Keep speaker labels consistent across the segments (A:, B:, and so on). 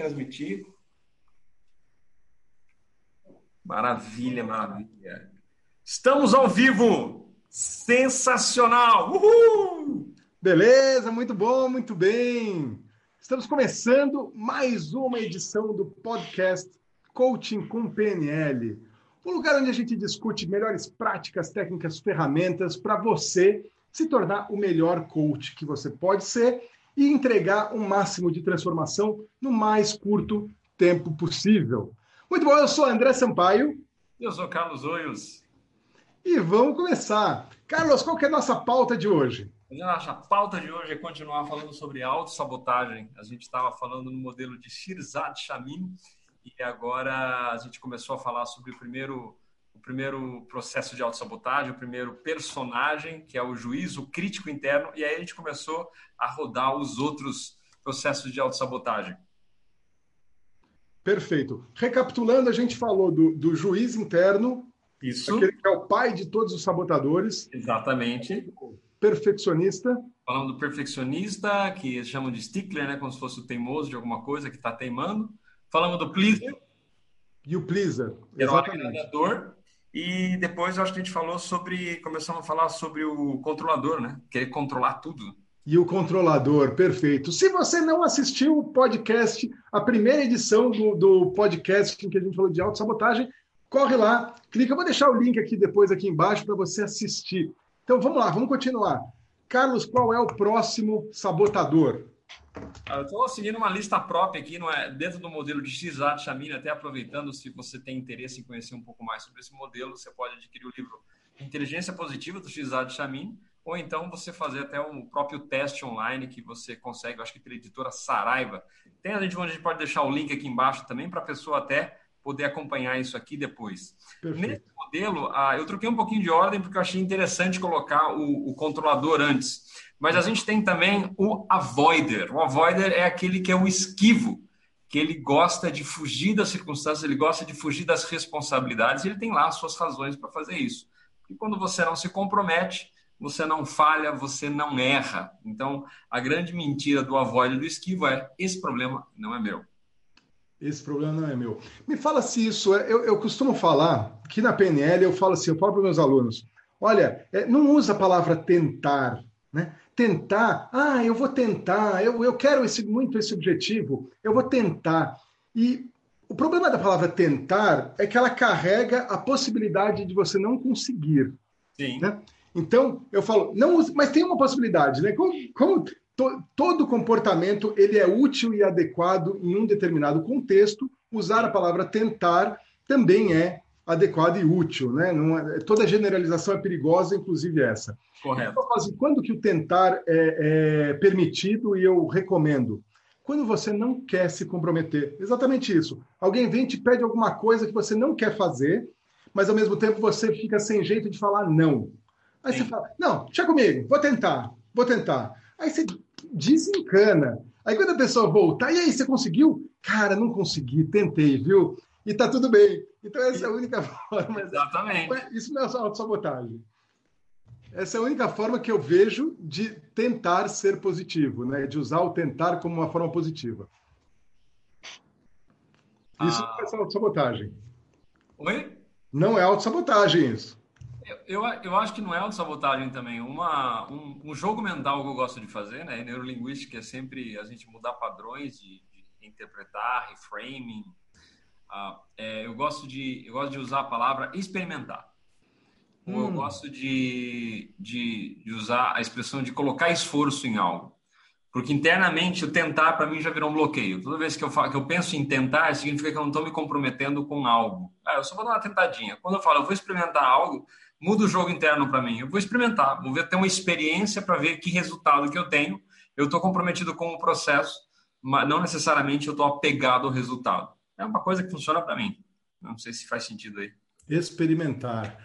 A: transmitir. Maravilha, maravilha. Estamos ao vivo! Sensacional! Uhul!
B: Beleza, muito bom, muito bem. Estamos começando mais uma edição do podcast Coaching com PNL. Um lugar onde a gente discute melhores práticas, técnicas, ferramentas para você se tornar o melhor coach que você pode ser e entregar um máximo de transformação no mais curto tempo possível. Muito bom, eu sou André Sampaio.
A: Eu sou Carlos Oios.
B: E vamos começar. Carlos, qual que é a nossa pauta de hoje?
A: A pauta de hoje é continuar falando sobre autossabotagem. A gente estava falando no modelo de Shirzad Shamin e agora a gente começou a falar sobre o primeiro, o primeiro processo de autossabotagem, o primeiro personagem, que é o juízo crítico interno, e aí a gente começou a rodar os outros processos de autossabotagem.
B: Perfeito. Recapitulando, a gente falou do, do juiz interno,
A: Isso.
B: aquele que é o pai de todos os sabotadores.
A: Exatamente.
B: Perfeccionista.
A: Falando do perfeccionista, que chamam de stickler, né? Como se fosse o teimoso de alguma coisa que está teimando. Falamos do pleaser.
B: E o pleaser.
A: Que era o agradador. E depois acho que a gente falou sobre. Começamos a falar sobre o controlador, né? Querer controlar tudo
B: e o controlador, perfeito. Se você não assistiu o podcast, a primeira edição do, do podcast em que a gente falou de autossabotagem, corre lá, clica. Eu vou deixar o link aqui depois, aqui embaixo, para você assistir. Então vamos lá, vamos continuar. Carlos, qual é o próximo sabotador?
A: Eu estou seguindo uma lista própria aqui, não é? dentro do modelo de XAT Chamina, até aproveitando, se você tem interesse em conhecer um pouco mais sobre esse modelo, você pode adquirir o livro Inteligência Positiva do XAT Chamin ou então você fazer até um próprio teste online que você consegue, acho que pela editora Saraiva. Tem a gente onde a gente pode deixar o link aqui embaixo também para a pessoa até poder acompanhar isso aqui depois. Perfeito. Nesse modelo, ah, eu troquei um pouquinho de ordem porque eu achei interessante colocar o, o, controlador antes. Mas a gente tem também o avoider. O avoider é aquele que é o esquivo, que ele gosta de fugir das circunstâncias, ele gosta de fugir das responsabilidades, ele tem lá as suas razões para fazer isso. E quando você não se compromete, você não falha, você não erra. Então, a grande mentira do avoid do esquivo é: esse problema não é meu.
B: Esse problema não é meu. Me fala se isso é. Eu, eu costumo falar que na PNL eu falo assim, eu falo para meus alunos: olha, é, não usa a palavra tentar, né? Tentar, ah, eu vou tentar, eu, eu quero esse, muito esse objetivo, eu vou tentar. E o problema da palavra tentar é que ela carrega a possibilidade de você não conseguir.
A: Sim.
B: Né? Então, eu falo, não use, mas tem uma possibilidade, né? Como, como to, todo comportamento ele é útil e adequado em um determinado contexto, usar a palavra tentar também é adequado e útil, né? Não é, toda generalização é perigosa, inclusive essa.
A: Correto.
B: Então, quando que o tentar é, é permitido e eu recomendo? Quando você não quer se comprometer. Exatamente isso. Alguém vem e te pede alguma coisa que você não quer fazer, mas ao mesmo tempo você fica sem jeito de falar não. Aí Sim. você fala, não, deixa comigo, vou tentar, vou tentar. Aí você desencana. Aí quando a pessoa voltar, e aí, você conseguiu? Cara, não consegui, tentei, viu? E tá tudo bem. Então essa é a única forma.
A: Exatamente.
B: Isso não é autossabotagem. Essa é a única forma que eu vejo de tentar ser positivo, né? De usar o tentar como uma forma positiva. Isso ah. não é autossabotagem.
A: Oi?
B: Não é autossabotagem isso.
A: Eu, eu acho que não é autossabotagem também. Uma, um, um, jogo mental que eu gosto de fazer, né? Neurolinguística é sempre a gente mudar padrões de, de interpretar, reframing. Uh, é, eu, gosto de, eu gosto de usar a palavra experimentar. Hum. Eu gosto de, de, de usar a expressão de colocar esforço em algo. Porque internamente o tentar para mim já virou um bloqueio. Toda vez que eu, falo, que eu penso em tentar, significa que eu não estou me comprometendo com algo. Ah, eu só vou dar uma tentadinha. Quando eu falo, eu vou experimentar algo, muda o jogo interno para mim. Eu vou experimentar, vou ver, ter uma experiência para ver que resultado que eu tenho. Eu estou comprometido com o processo, mas não necessariamente eu estou apegado ao resultado. É uma coisa que funciona para mim. Não sei se faz sentido aí.
B: Experimentar.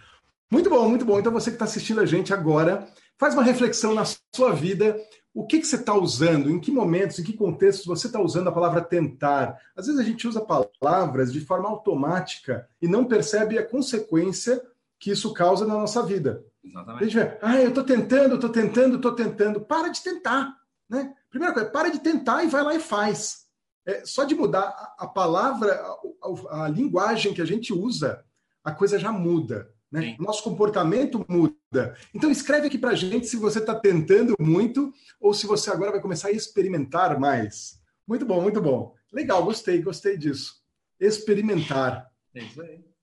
B: Muito bom, muito bom. Então você que está assistindo a gente agora, faz uma reflexão na sua vida. O que, que você está usando? Em que momentos, em que contextos você está usando a palavra tentar? Às vezes a gente usa palavras de forma automática e não percebe a consequência que isso causa na nossa vida.
A: Exatamente.
B: A gente vê, ah, eu estou tentando, estou tentando, estou tentando. Para de tentar. Né? Primeira coisa, para de tentar e vai lá e faz. É, só de mudar a, palavra, a, a, a, linguagem que a gente usa, a coisa já muda. Né? Nosso comportamento muda. Então escreve aqui para a gente se você está tentando muito ou se você agora vai começar a experimentar mais. Muito bom, muito bom. Legal, gostei, gostei disso. Experimentar.
A: É isso aí.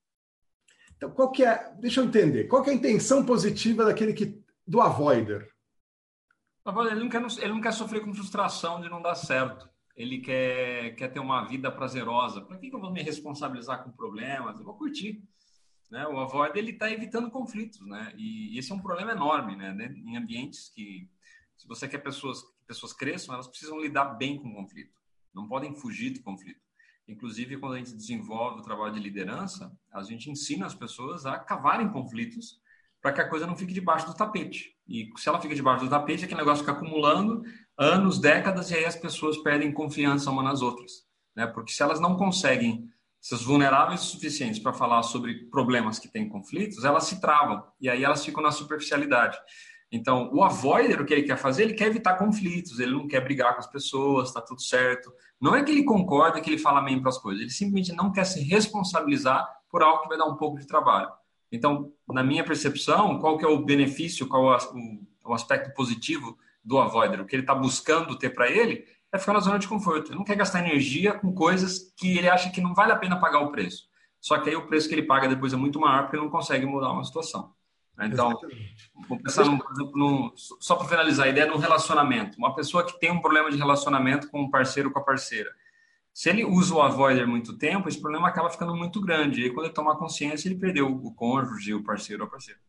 B: Então, qual que é, deixa eu entender, qual que é a intenção positiva daquele que do avoider?
A: Ele não, quer, ele não quer sofrer com frustração de não dar certo. Ele quer, quer ter uma vida prazerosa. Para que, que eu vou me responsabilizar com problemas? Eu vou curtir. Né? O avoider ele está evitando conflitos, né? E, esse é um problema enorme, né? Em ambientes que, se você quer pessoas que pessoas cresçam, elas precisam lidar bem com o conflito. Não podem fugir do conflito. Inclusive, quando a gente desenvolve o trabalho de liderança, a gente ensina as pessoas a cavarem conflitos para que a coisa não fique debaixo do tapete. E se ela fica debaixo do tapete, aquele negócio fica acumulando anos, décadas, e aí as pessoas perdem confiança umas nas outras. Né? Porque se elas não conseguem ser vulneráveis o suficientes para falar sobre problemas que têm conflitos, elas se travam. E aí elas ficam na superficialidade. Então, o avoider, o que ele quer fazer, ele quer evitar conflitos, ele não quer brigar com as pessoas, está tudo certo. Não é que ele concorda, que ele fala amém para as coisas, ele simplesmente não quer se responsabilizar por algo que vai dar um pouco de trabalho. Então, na minha percepção, qual que é o benefício, qual é o, o aspecto positivo do avoider? O que ele está buscando ter para ele é ficar na zona de conforto. Ele não quer gastar energia com coisas que ele acha que não vale a pena pagar o preço. Só que aí o preço que ele paga depois é muito maior porque ele não consegue mudar uma situação. Então, vou pensar num, num, só para finalizar, a ideia de um relacionamento. Uma pessoa que tem um problema de relacionamento com um parceiro ou com a parceira. Se ele usa o avoider muito tempo, esse problema acaba ficando muito grande. E aí, quando ele tomar consciência, ele perdeu o cônjuge, o parceiro ou a parceira.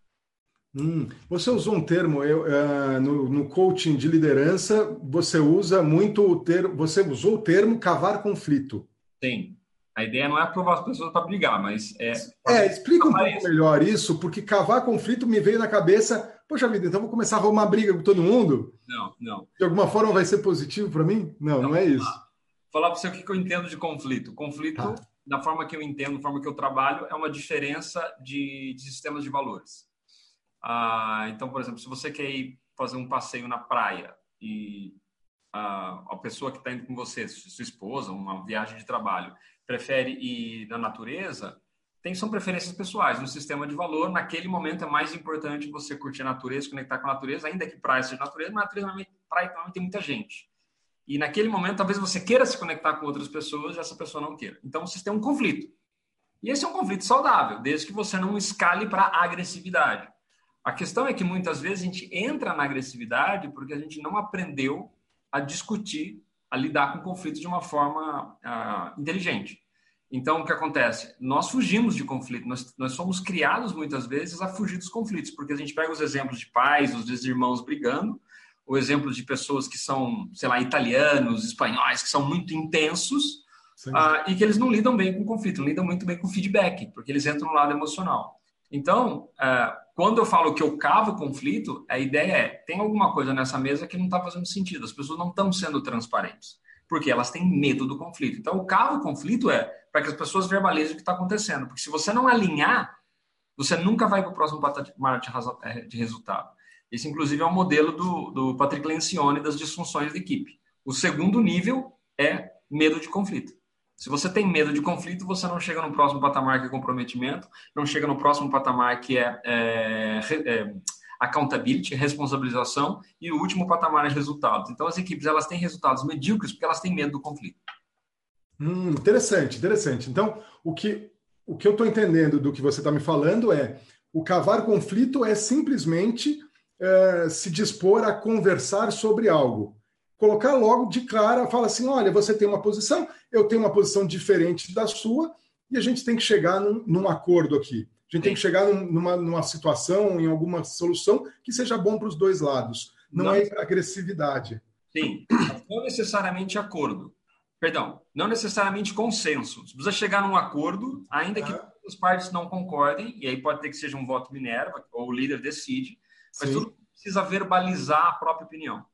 B: Hum, você usou um termo eu, uh, no, no, coaching de liderança, você usa muito o termo, você usou o termo cavar conflito.
A: Sim. A ideia não é provar as pessoas para brigar, mas é.
B: É, explica um pouco isso. melhor isso, porque cavar conflito me veio na cabeça. Poxa vida, então vou começar a arrumar briga com todo mundo?
A: Não, não.
B: De alguma forma vai ser positivo para mim? Não, não, não é isso.
A: Falar para você o que eu entendo de conflito. Conflito, tá. da forma que eu entendo, da forma que eu trabalho, é uma diferença de, de sistemas de valores. Ah, então, por exemplo, se você quer ir fazer um passeio na praia e a, a pessoa que está indo com você, sua esposa, uma viagem de trabalho, prefere ir na natureza, tem, são preferências pessoais. No sistema de valor, naquele momento é mais importante você curtir a natureza, conectar com a natureza, ainda que praia seja natureza, mas natureza, praia normalmente tem muita gente. E naquele momento, talvez você queira se conectar com outras pessoas e essa pessoa não queira. Então, você tem um conflito. E esse é um conflito saudável, desde que você não escale para agressividade. A questão é que muitas vezes a gente entra na agressividade porque a gente não aprendeu a discutir a lidar com conflitos de uma forma uh, inteligente. Então, o que acontece? Nós fugimos de conflito, nós, nós somos criados muitas vezes a fugir dos conflitos, porque a gente pega os exemplos de pais, os irmãos brigando, o exemplo de pessoas que são, sei lá, italianos, espanhóis, que são muito intensos uh, e que eles não lidam bem com conflito, não lidam muito bem com feedback, porque eles entram no lado emocional. Então, uh, quando eu falo que eu cavo conflito, a ideia é: tem alguma coisa nessa mesa que não está fazendo sentido, as pessoas não estão sendo transparentes, porque elas têm medo do conflito. Então, o cavo conflito é para que as pessoas verbalizem o que está acontecendo, porque se você não alinhar, você nunca vai para o próximo patamar de resultado. Esse, inclusive, é o um modelo do, do Patrick Lencioni das disfunções de equipe. O segundo nível é medo de conflito. Se você tem medo de conflito, você não chega no próximo patamar que é comprometimento, não chega no próximo patamar que é, é, é accountability, responsabilização, e o último patamar é resultados. Então, as equipes elas têm resultados medíocres porque elas têm medo do conflito.
B: Hum, interessante, interessante. Então, o que, o que eu estou entendendo do que você está me falando é o cavar conflito é simplesmente é, se dispor a conversar sobre algo colocar logo de cara, fala assim: olha, você tem uma posição, eu tenho uma posição diferente da sua, e a gente tem que chegar num, num acordo aqui. A gente Sim. tem que chegar numa, numa situação, em alguma solução que seja bom para os dois lados. Não, não é agressividade.
A: Sim, não necessariamente acordo. Perdão, não necessariamente consenso. Você precisa chegar num acordo, ainda que ah. as partes não concordem, e aí pode ter que seja um voto Minerva, ou o líder decide, mas Sim. tudo precisa verbalizar a própria opinião.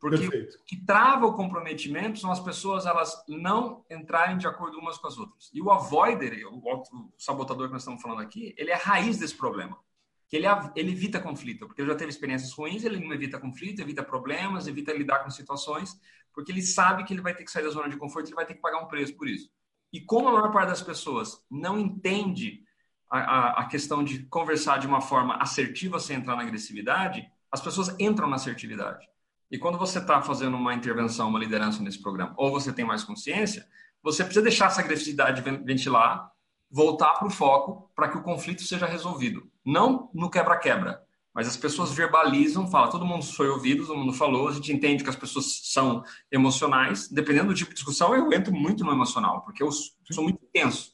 A: Porque Perfeito. o que trava o comprometimento são as pessoas elas não entrarem de acordo umas com as outras. E o avoider, o, o sabotador que nós estamos falando aqui, ele é a raiz desse problema. Que ele, ele evita conflito, porque ele já teve experiências ruins, ele não evita conflito, evita problemas, evita lidar com situações, porque ele sabe que ele vai ter que sair da zona de conforto, ele vai ter que pagar um preço por isso. E como a maior parte das pessoas não entende a, a, a questão de conversar de uma forma assertiva sem entrar na agressividade, as pessoas entram na assertividade. E quando você está fazendo uma intervenção, uma liderança nesse programa, ou você tem mais consciência, você precisa deixar essa agressividade ventilar, voltar para o foco para que o conflito seja resolvido. Não no quebra-quebra, mas as pessoas verbalizam, falam, todo mundo foi ouvido, todo mundo falou, a gente entende que as pessoas são emocionais. Dependendo do tipo de discussão, eu entro muito no emocional, porque eu sou muito intenso.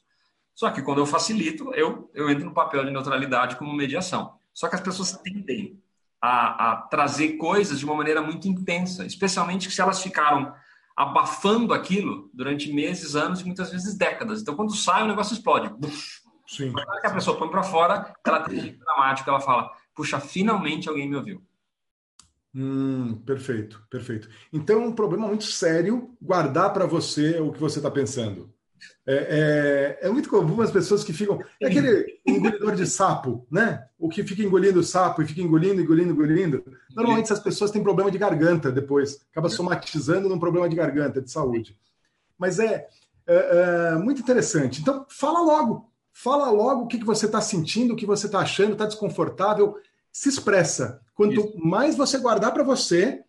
A: Só que quando eu facilito, eu, eu entro no papel de neutralidade como mediação. Só que as pessoas tendem a, a trazer coisas de uma maneira muito intensa, especialmente se elas ficaram abafando aquilo durante meses, anos e muitas vezes décadas. Então, quando sai, o negócio explode. Sim. Quando a pessoa põe para fora, ela tem dramático, ela fala: puxa, finalmente alguém me ouviu.
B: Hum, perfeito, perfeito. Então é um problema muito sério guardar para você o que você está pensando. É, é, é, muito comum as pessoas que ficam. É aquele engolidor de sapo, né? O que fica engolindo o sapo e fica engolindo, engolindo, engolindo. Normalmente essas pessoas têm problema de garganta depois. Acaba somatizando num problema de garganta, de saúde. Mas é, é, é muito interessante. Então, fala logo. Fala logo o que, que você está sentindo, o que você está achando, está desconfortável. Se expressa. Quanto Isso. mais você guardar para você,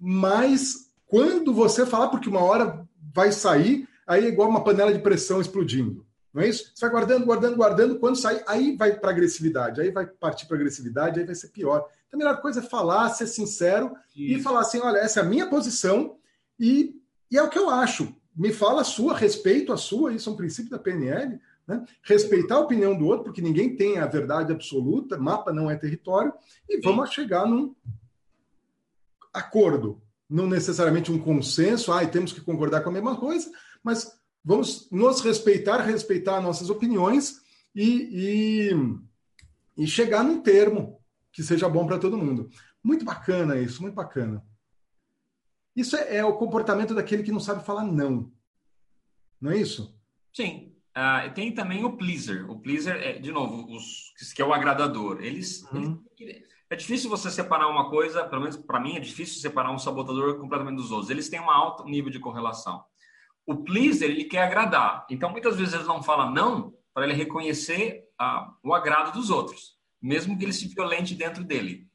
B: mais quando você falar, porque uma hora vai sair, aí é igual uma panela de pressão explodindo. Não é isso? Você vai guardando, guardando, guardando, quando sair, aí vai para agressividade, aí vai partir para agressividade, aí vai ser pior. Então, a melhor coisa é falar, ser sincero isso. e falar assim: olha, essa é a minha posição e, e é o que eu acho. Me fala a sua, respeito a sua, isso é um princípio da PNL. Né? Respeitar a opinião do outro, porque ninguém tem a verdade absoluta, mapa não é território, e Sim. vamos chegar num acordo, não necessariamente um consenso, ah, temos que concordar com a mesma coisa, mas vamos nos respeitar, respeitar nossas opiniões e, e, e chegar num termo que seja bom para todo mundo. Muito bacana isso, muito bacana. Isso é, é, o comportamento daquele que não sabe falar não. Não é isso?
A: Sim. Uh, tem também o pleaser. O pleaser, é, de novo, os, que é o agradador. Eles, uhum. eles, é difícil você separar uma coisa, pelo menos para mim é difícil separar um sabotador completamente dos outros. Eles têm um alto nível de correlação. O pleaser, ele quer agradar. Então, muitas vezes ele não fala não para ele reconhecer ah, o agrado dos outros, mesmo que ele se violente dentro dele.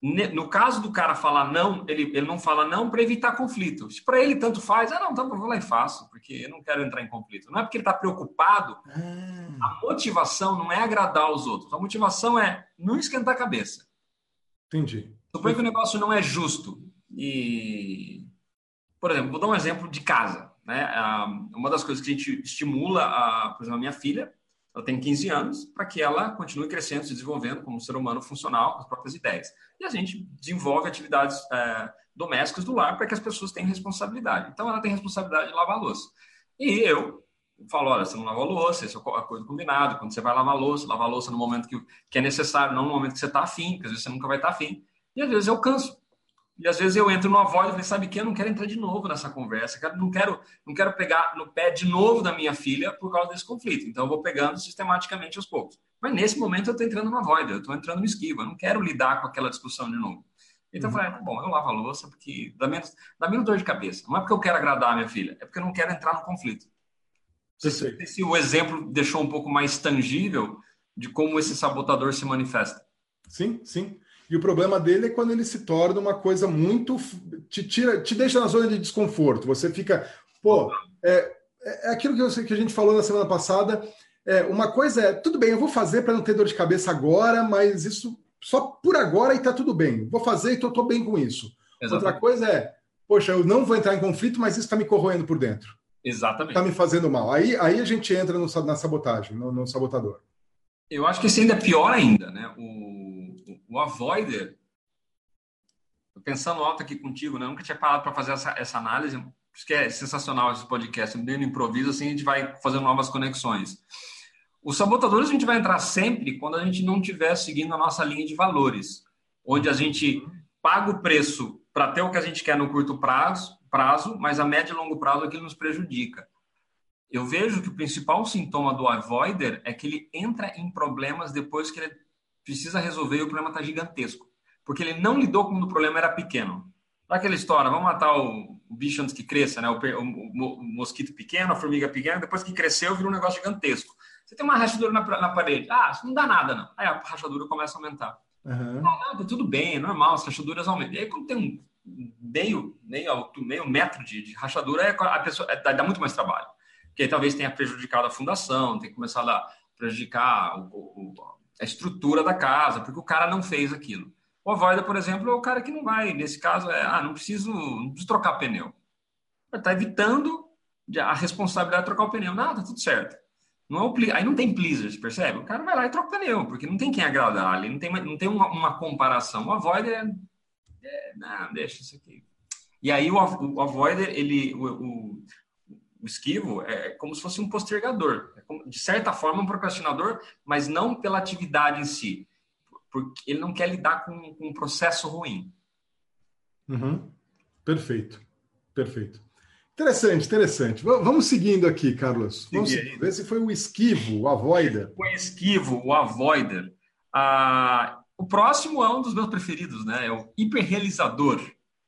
A: No caso do cara falar não, ele, ele não fala não para evitar conflito. Se para ele tanto faz, ah, não, então eu vou lá e faço, porque eu não quero entrar em conflito. Não é porque ele está preocupado. Ah. A motivação não é agradar os outros. A motivação é não esquentar a cabeça.
B: Entendi.
A: Suponho que o negócio não é justo. E, por exemplo, vou dar um exemplo de casa. Né? Uma das coisas que a gente estimula, a, por exemplo, a minha filha, ela tem 15 anos, para que ela continue crescendo, se desenvolvendo como um ser humano funcional, com as próprias ideias. E a gente desenvolve atividades é, domésticas do lar para que as pessoas tenham responsabilidade. Então, ela tem responsabilidade de lavar a louça. E eu falo, olha, você não lava a louça, esse é acordo combinado, quando você vai lavar a louça, lava a louça no momento que, que é necessário, não no momento que você está afim, porque às vezes você nunca vai estar tá afim. E às vezes eu canso. E às vezes eu entro numa voz e falei, sabe que eu não quero entrar de novo nessa conversa, não quero, não quero pegar no pé de novo da minha filha por causa desse conflito. Então eu vou pegando sistematicamente aos poucos. Mas nesse momento eu estou entrando numa void, eu estou entrando no esquiva, eu não quero lidar com aquela discussão de novo. Então uhum. eu falei, ah, bom, eu lavo a louça porque dá menos, dá menos dor de cabeça. Não é porque eu quero agradar a minha filha, é porque eu não quero entrar no conflito. Se, se o exemplo deixou um pouco mais tangível de como esse sabotador se manifesta.
B: Sim, sim. E o problema dele é quando ele se torna uma coisa muito. te tira, te deixa na zona de desconforto. Você fica. Pô, é, é aquilo que, eu, que a gente falou na semana passada. É, uma coisa é, tudo bem, eu vou fazer para não ter dor de cabeça agora, mas isso só por agora e tá tudo bem. Vou fazer e tô, tô bem com isso. Exatamente. Outra coisa é, poxa, eu não vou entrar em conflito, mas isso está me corroendo por dentro.
A: Exatamente.
B: Está me fazendo mal. Aí, aí a gente entra no, na sabotagem, no, no sabotador.
A: Eu acho que isso ainda é pior ainda, né? O, o avoider, pensando alto aqui contigo, né? Eu nunca tinha parado para fazer essa, essa análise, por isso que é sensacional esse podcast, meio no improviso, assim a gente vai fazendo novas conexões. Os sabotadores a gente vai entrar sempre quando a gente não estiver seguindo a nossa linha de valores, onde a gente paga o preço para ter o que a gente quer no curto prazo, prazo, mas a médio e longo prazo aquilo nos prejudica eu vejo que o principal sintoma do avoider é que ele entra em problemas depois que ele precisa resolver e o problema está gigantesco. Porque ele não lidou quando o problema era pequeno. Aquela história, vamos matar o, o bicho antes que cresça, né? O, o, o, mosquito pequeno, a formiga pequena, depois que cresceu, vira um negócio gigantesco. Você tem uma rachadura na, na parede. Ah, isso não dá nada, não. Aí a rachadura começa a aumentar. Uhum. Não, não, tá tudo bem, é normal, as rachaduras aumentam. E aí, quando tem um meio, meio, meio metro de, de rachadura, é, a pessoa, é, dá muito mais trabalho. Porque aí, talvez tenha prejudicado a fundação, tem que começar a prejudicar o, a estrutura da casa, porque o cara não fez aquilo. O avoida, por exemplo, é o cara que não vai. Nesse caso, é, ah, não preciso, não preciso trocar pneu. Está evitando a responsabilidade de trocar o pneu. Não, tá tudo certo. Não é aí não tem pleasers, percebe? O cara vai lá e troca o pneu, porque não tem quem agradar ali, não tem, não tem uma, uma comparação. O avoider é, é, Não, deixa isso aqui. E aí o, o avoider, ele, o, o, o, esquivo é como se fosse um postergador. De certa forma, um procrastinador, mas não pela atividade em si. Porque ele não quer lidar com, com um processo ruim.
B: Uhum. Perfeito. Perfeito. Interessante, interessante. Vamos seguindo aqui, Carlos. Vamos ver se foi o esquivo, o avoider.
A: O esquivo, o avoider. Ah, o próximo é um dos meus preferidos, né? É o hiperrealizador.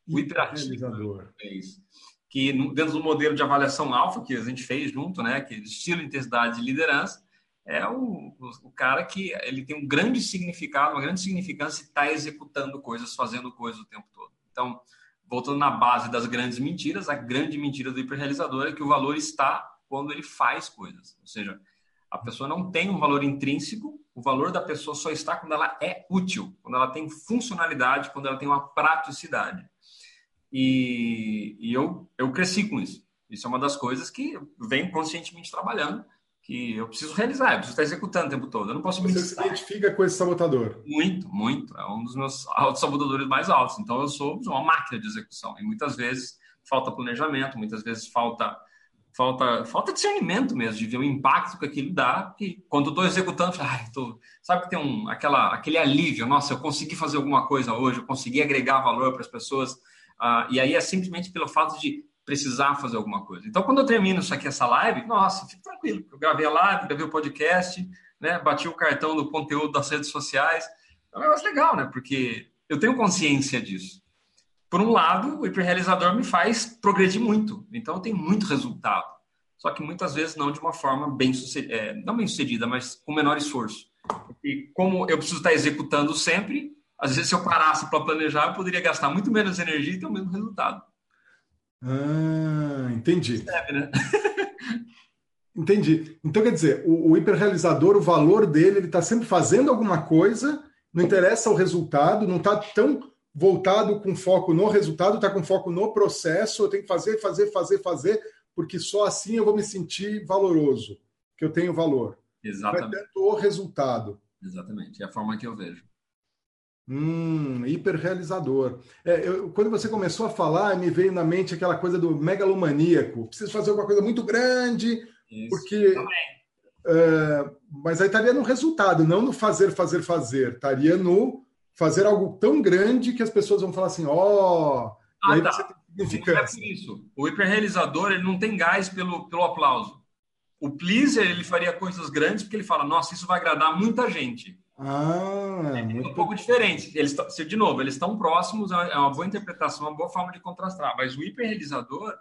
A: O hiperrealizador. É isso. Que dentro do modelo de avaliação alfa que a gente fez junto, né? Que é estilo, intensidade e liderança, é o, o, cara que ele tem um grande significado, uma grande significância e está executando coisas, fazendo coisas o tempo todo. Então, voltando na base das grandes mentiras, a grande mentira do hiperrealizador é que o valor está quando ele faz coisas. Ou seja, a pessoa não tem um valor intrínseco, o valor da pessoa só está quando ela é útil, quando ela tem funcionalidade, quando ela tem uma praticidade. E, e eu, eu cresci com isso. Isso é uma das coisas que eu venho conscientemente trabalhando que eu preciso realizar, eu preciso estar executando o tempo todo. Eu não posso
B: me Você se identifica com esse sabotador?
A: Muito, muito. É um dos meus sabotadores mais altos. Então, eu sou uma máquina de execução. E muitas vezes falta planejamento, muitas vezes falta falta falta discernimento mesmo de ver o impacto que aquilo dá que quando eu estou executando ai, tô, sabe que tem um aquela aquele alívio nossa eu consegui fazer alguma coisa hoje eu consegui agregar valor para as pessoas uh, e aí é simplesmente pelo fato de precisar fazer alguma coisa. Então, quando eu termino isso aqui, essa live, nossa, fico tranquilo. Eu gravei a live, gravei o podcast, né? Bati o cartão do conteúdo das redes sociais. É um negócio legal, né? Porque eu tenho consciência disso. Por um lado, o hiperrealizador me faz progredir muito. Então, eu tenho muito resultado. Só que muitas vezes não de uma forma bem sucedida, é, não bem sucedida, mas com menor esforço. E como eu preciso estar executando sempre, às vezes se eu parasse para planejar, eu poderia gastar muito menos energia e ter o mesmo resultado.
B: Ah, entendi. né? entendi. Então, quer dizer, o, o hiperrealizador, o valor dele, ele está sempre fazendo alguma coisa, não interessa o resultado, não está tão voltado com foco no resultado, está com foco no processo, eu tenho que fazer, fazer, fazer, fazer, porque só assim eu vou me sentir valoroso, que eu tenho valor.
A: Exatamente. Não é
B: tanto o resultado.
A: Exatamente, é a forma que eu vejo.
B: Hum, hiperrealizador. É, eu, quando você começou a falar, me veio na mente aquela coisa do megalomaníaco. Preciso fazer alguma coisa muito grande, Isso, porque. É, mas aí estaria no resultado, não no fazer, fazer, fazer. Estaria no fazer algo tão grande que as pessoas vão falar assim: ó. Oh,
A: ah, aí tá. você tem significância. Não é por isso. O hiperrealizador ele não tem gás pelo, pelo aplauso. O pleaser ele faria coisas grandes porque ele fala: nossa, isso vai agradar muita gente.
B: Ah,
A: é muito... um pouco diferente. Eles, de novo, eles estão próximos, é uma boa interpretação, uma boa forma de contrastar. Mas o hiperrealizador,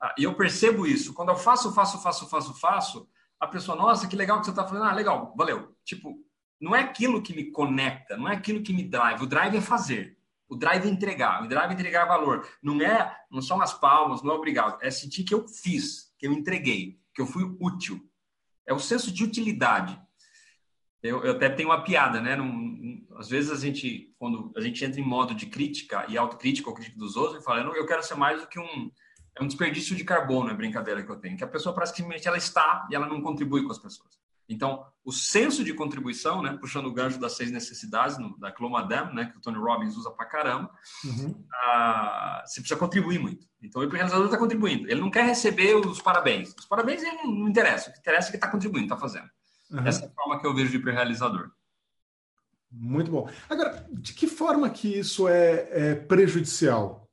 A: ah, e eu percebo isso, quando eu faço, faço, faço, faço, faço, a pessoa, nossa, que legal que você está falando. Ah, legal, valeu. Tipo, não é aquilo que me conecta, não é aquilo que me drive. O drive é fazer. O drive é entregar. O drive é entregar valor. Não é, não são as palmas, não é obrigado. É sentir que eu fiz, que eu entreguei, que eu fui útil. É o senso de utilidade. Eu, eu até tenho uma piada, né? Às vezes a gente, quando a gente entra em modo de crítica e autocrítica ou crítica dos outros, fala, eu, eu quero ser mais do que um, é um desperdício de carbono, é brincadeira que eu tenho, que a pessoa praticamente ela está e ela não contribui com as pessoas. Então, o senso de contribuição, né, puxando o gancho das seis necessidades no, da Clomadam, né, que o Tony Robbins usa pra caramba, uhum. ah, você precisa contribuir muito. Então, o realizador está contribuindo. Ele não quer receber os parabéns. Os parabéns ele não, não interessa. O que interessa é que está contribuindo, está fazendo. Uhum. Essa é a forma que eu vejo de hiperrealizador.
B: Muito bom. Agora, de que forma que isso é, é prejudicial?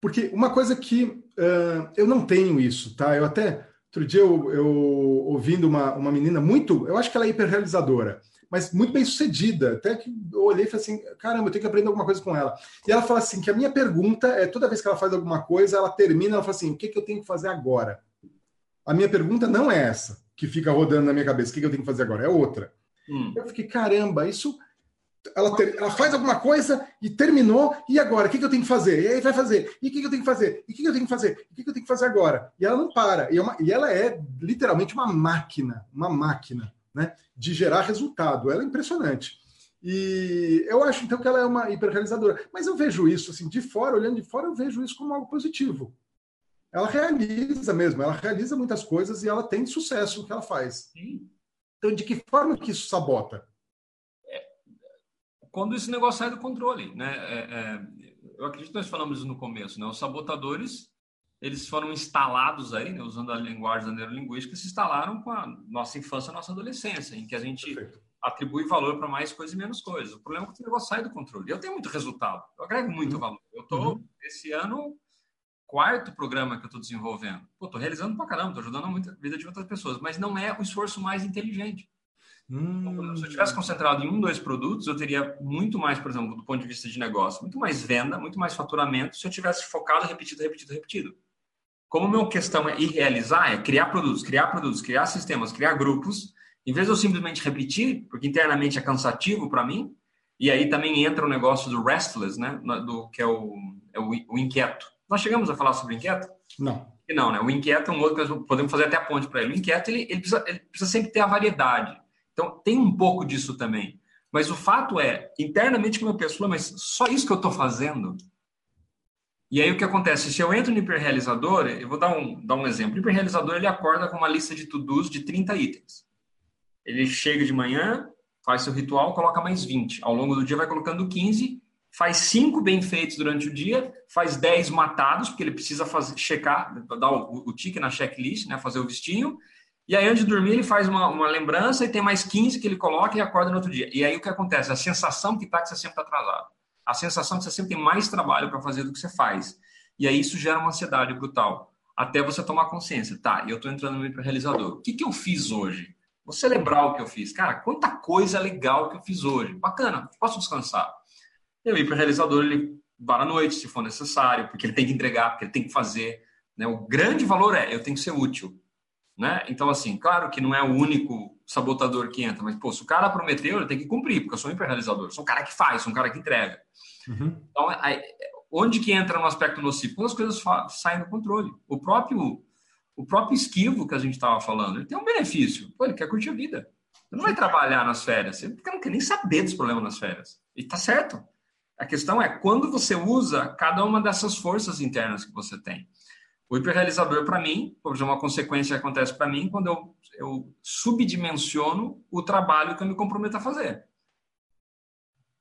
B: Porque uma coisa que uh, eu não tenho isso, tá? Eu até outro dia eu, eu ouvindo uma, uma menina muito, eu acho que ela é hiperrealizadora. mas muito bem sucedida. Até que eu olhei e falei assim: caramba, eu tenho que aprender alguma coisa com ela. E ela fala assim: que a minha pergunta é toda vez que ela faz alguma coisa, ela termina, ela fala assim: o que, que eu tenho que fazer agora? A minha pergunta não é essa que fica rodando na minha cabeça: o que, eu tenho que fazer agora? É outra. Hum. Eu fiquei, caramba, isso ela, ter, ela, faz alguma coisa e terminou, e agora? O que, eu tenho que fazer? E aí vai fazer. E o que, eu tenho que fazer? E o que, eu tenho que fazer? E o que, que eu tenho que fazer agora? E ela não para. E, é uma, e ela é literalmente uma máquina, uma máquina né, de gerar resultado. Ela é impressionante. E eu acho, então, que ela é uma hiperrealizadora. Mas eu vejo isso, assim, de fora, olhando de fora, eu vejo isso como algo positivo. Ela realiza mesmo, ela realiza muitas coisas e ela tem sucesso no que ela faz. Sim. Então, de que forma que isso sabota?
A: quando esse negócio sai do controle, né? É, é, eu acredito que nós falamos no começo, né? Os sabotadores, eles foram instalados aí, né? usando a linguagem da neurolinguística, se instalaram com a nossa infância, a nossa adolescência, em que a gente Perfeito. atribui valor para mais coisas e menos coisas. O problema é que o negócio sai do controle. Eu tenho muito resultado, eu agrego muito uhum. valor. Eu estou, uhum. esse ano, quarto programa que eu estou desenvolvendo. Pô, estou realizando para caramba, estou ajudando a muita vida de outras pessoas, mas não é o esforço mais inteligente. Hum. Se eu tivesse concentrado em um, dois produtos, eu teria muito mais, por exemplo, do ponto de vista de negócio, muito mais venda, muito mais faturamento, se eu tivesse focado, repetido, repetido, repetido. Como a minha questão é ir realizar, é criar produtos, criar produtos, criar sistemas, criar grupos, em vez de eu simplesmente repetir, porque internamente é cansativo para mim, e aí também entra o negócio do restless, né? Do, que é o, é o, o inquieto. Nós chegamos a falar sobre o inquieto?
B: Não.
A: Não, né? O inquieto é um outro que podemos fazer até a ponte para ele. O inquieto, ele, ele, precisa, ele precisa sempre ter a variedade. Então, tem um pouco disso também. Mas o fato é, internamente, como eu penso, mas só isso que eu estou fazendo? E aí o que acontece? Se eu entro no hiperrealizador, eu vou dar um, dar um exemplo. O hiperrealizador ele acorda com uma lista de to-dos de 30 itens. Ele chega de manhã, faz seu ritual, coloca mais 20. Ao longo do dia vai colocando 15, faz 5 bem feitos durante o dia, faz 10 matados, porque ele precisa fazer, checar, dar o, o tique na checklist, né, fazer o vistinho, e aí, antes de dormir, ele faz uma, uma lembrança e tem mais 15 que ele coloca e acorda no outro dia. E aí, o que acontece? A sensação que está que você sempre está atrasado. A sensação que você sempre tem mais trabalho para fazer do que você faz. E aí, isso gera uma ansiedade brutal. Até você tomar consciência. Tá, eu estou entrando no realizador. O que, que eu fiz hoje? Vou celebrar o que eu fiz. Cara, quanta coisa legal que eu fiz hoje. Bacana, posso descansar. E o hiperrealizador, ele vai à noite, se for necessário, porque ele tem que entregar, porque ele tem que fazer. Né? O grande valor é, eu tenho que ser útil. Né? Então, assim, claro que não é o único sabotador que entra, mas, pô, se o cara prometeu, ele tem que cumprir, porque eu sou um hiperrealizador, sou um cara que faz, sou um cara que entrega. Uhum. Então, aí, onde que entra no aspecto nocivo? Quando as coisas saem do controle. O próprio, o próprio esquivo que a gente estava falando, ele tem um benefício. Pô, ele quer curtir a vida. Ele não vai trabalhar nas férias, ele não quer nem saber dos problemas nas férias. E tá certo. A questão é quando você usa cada uma dessas forças internas que você tem. O hiperrealizador, para mim, por exemplo, uma consequência que acontece para mim quando eu, eu subdimensiono o trabalho que eu me comprometo a fazer.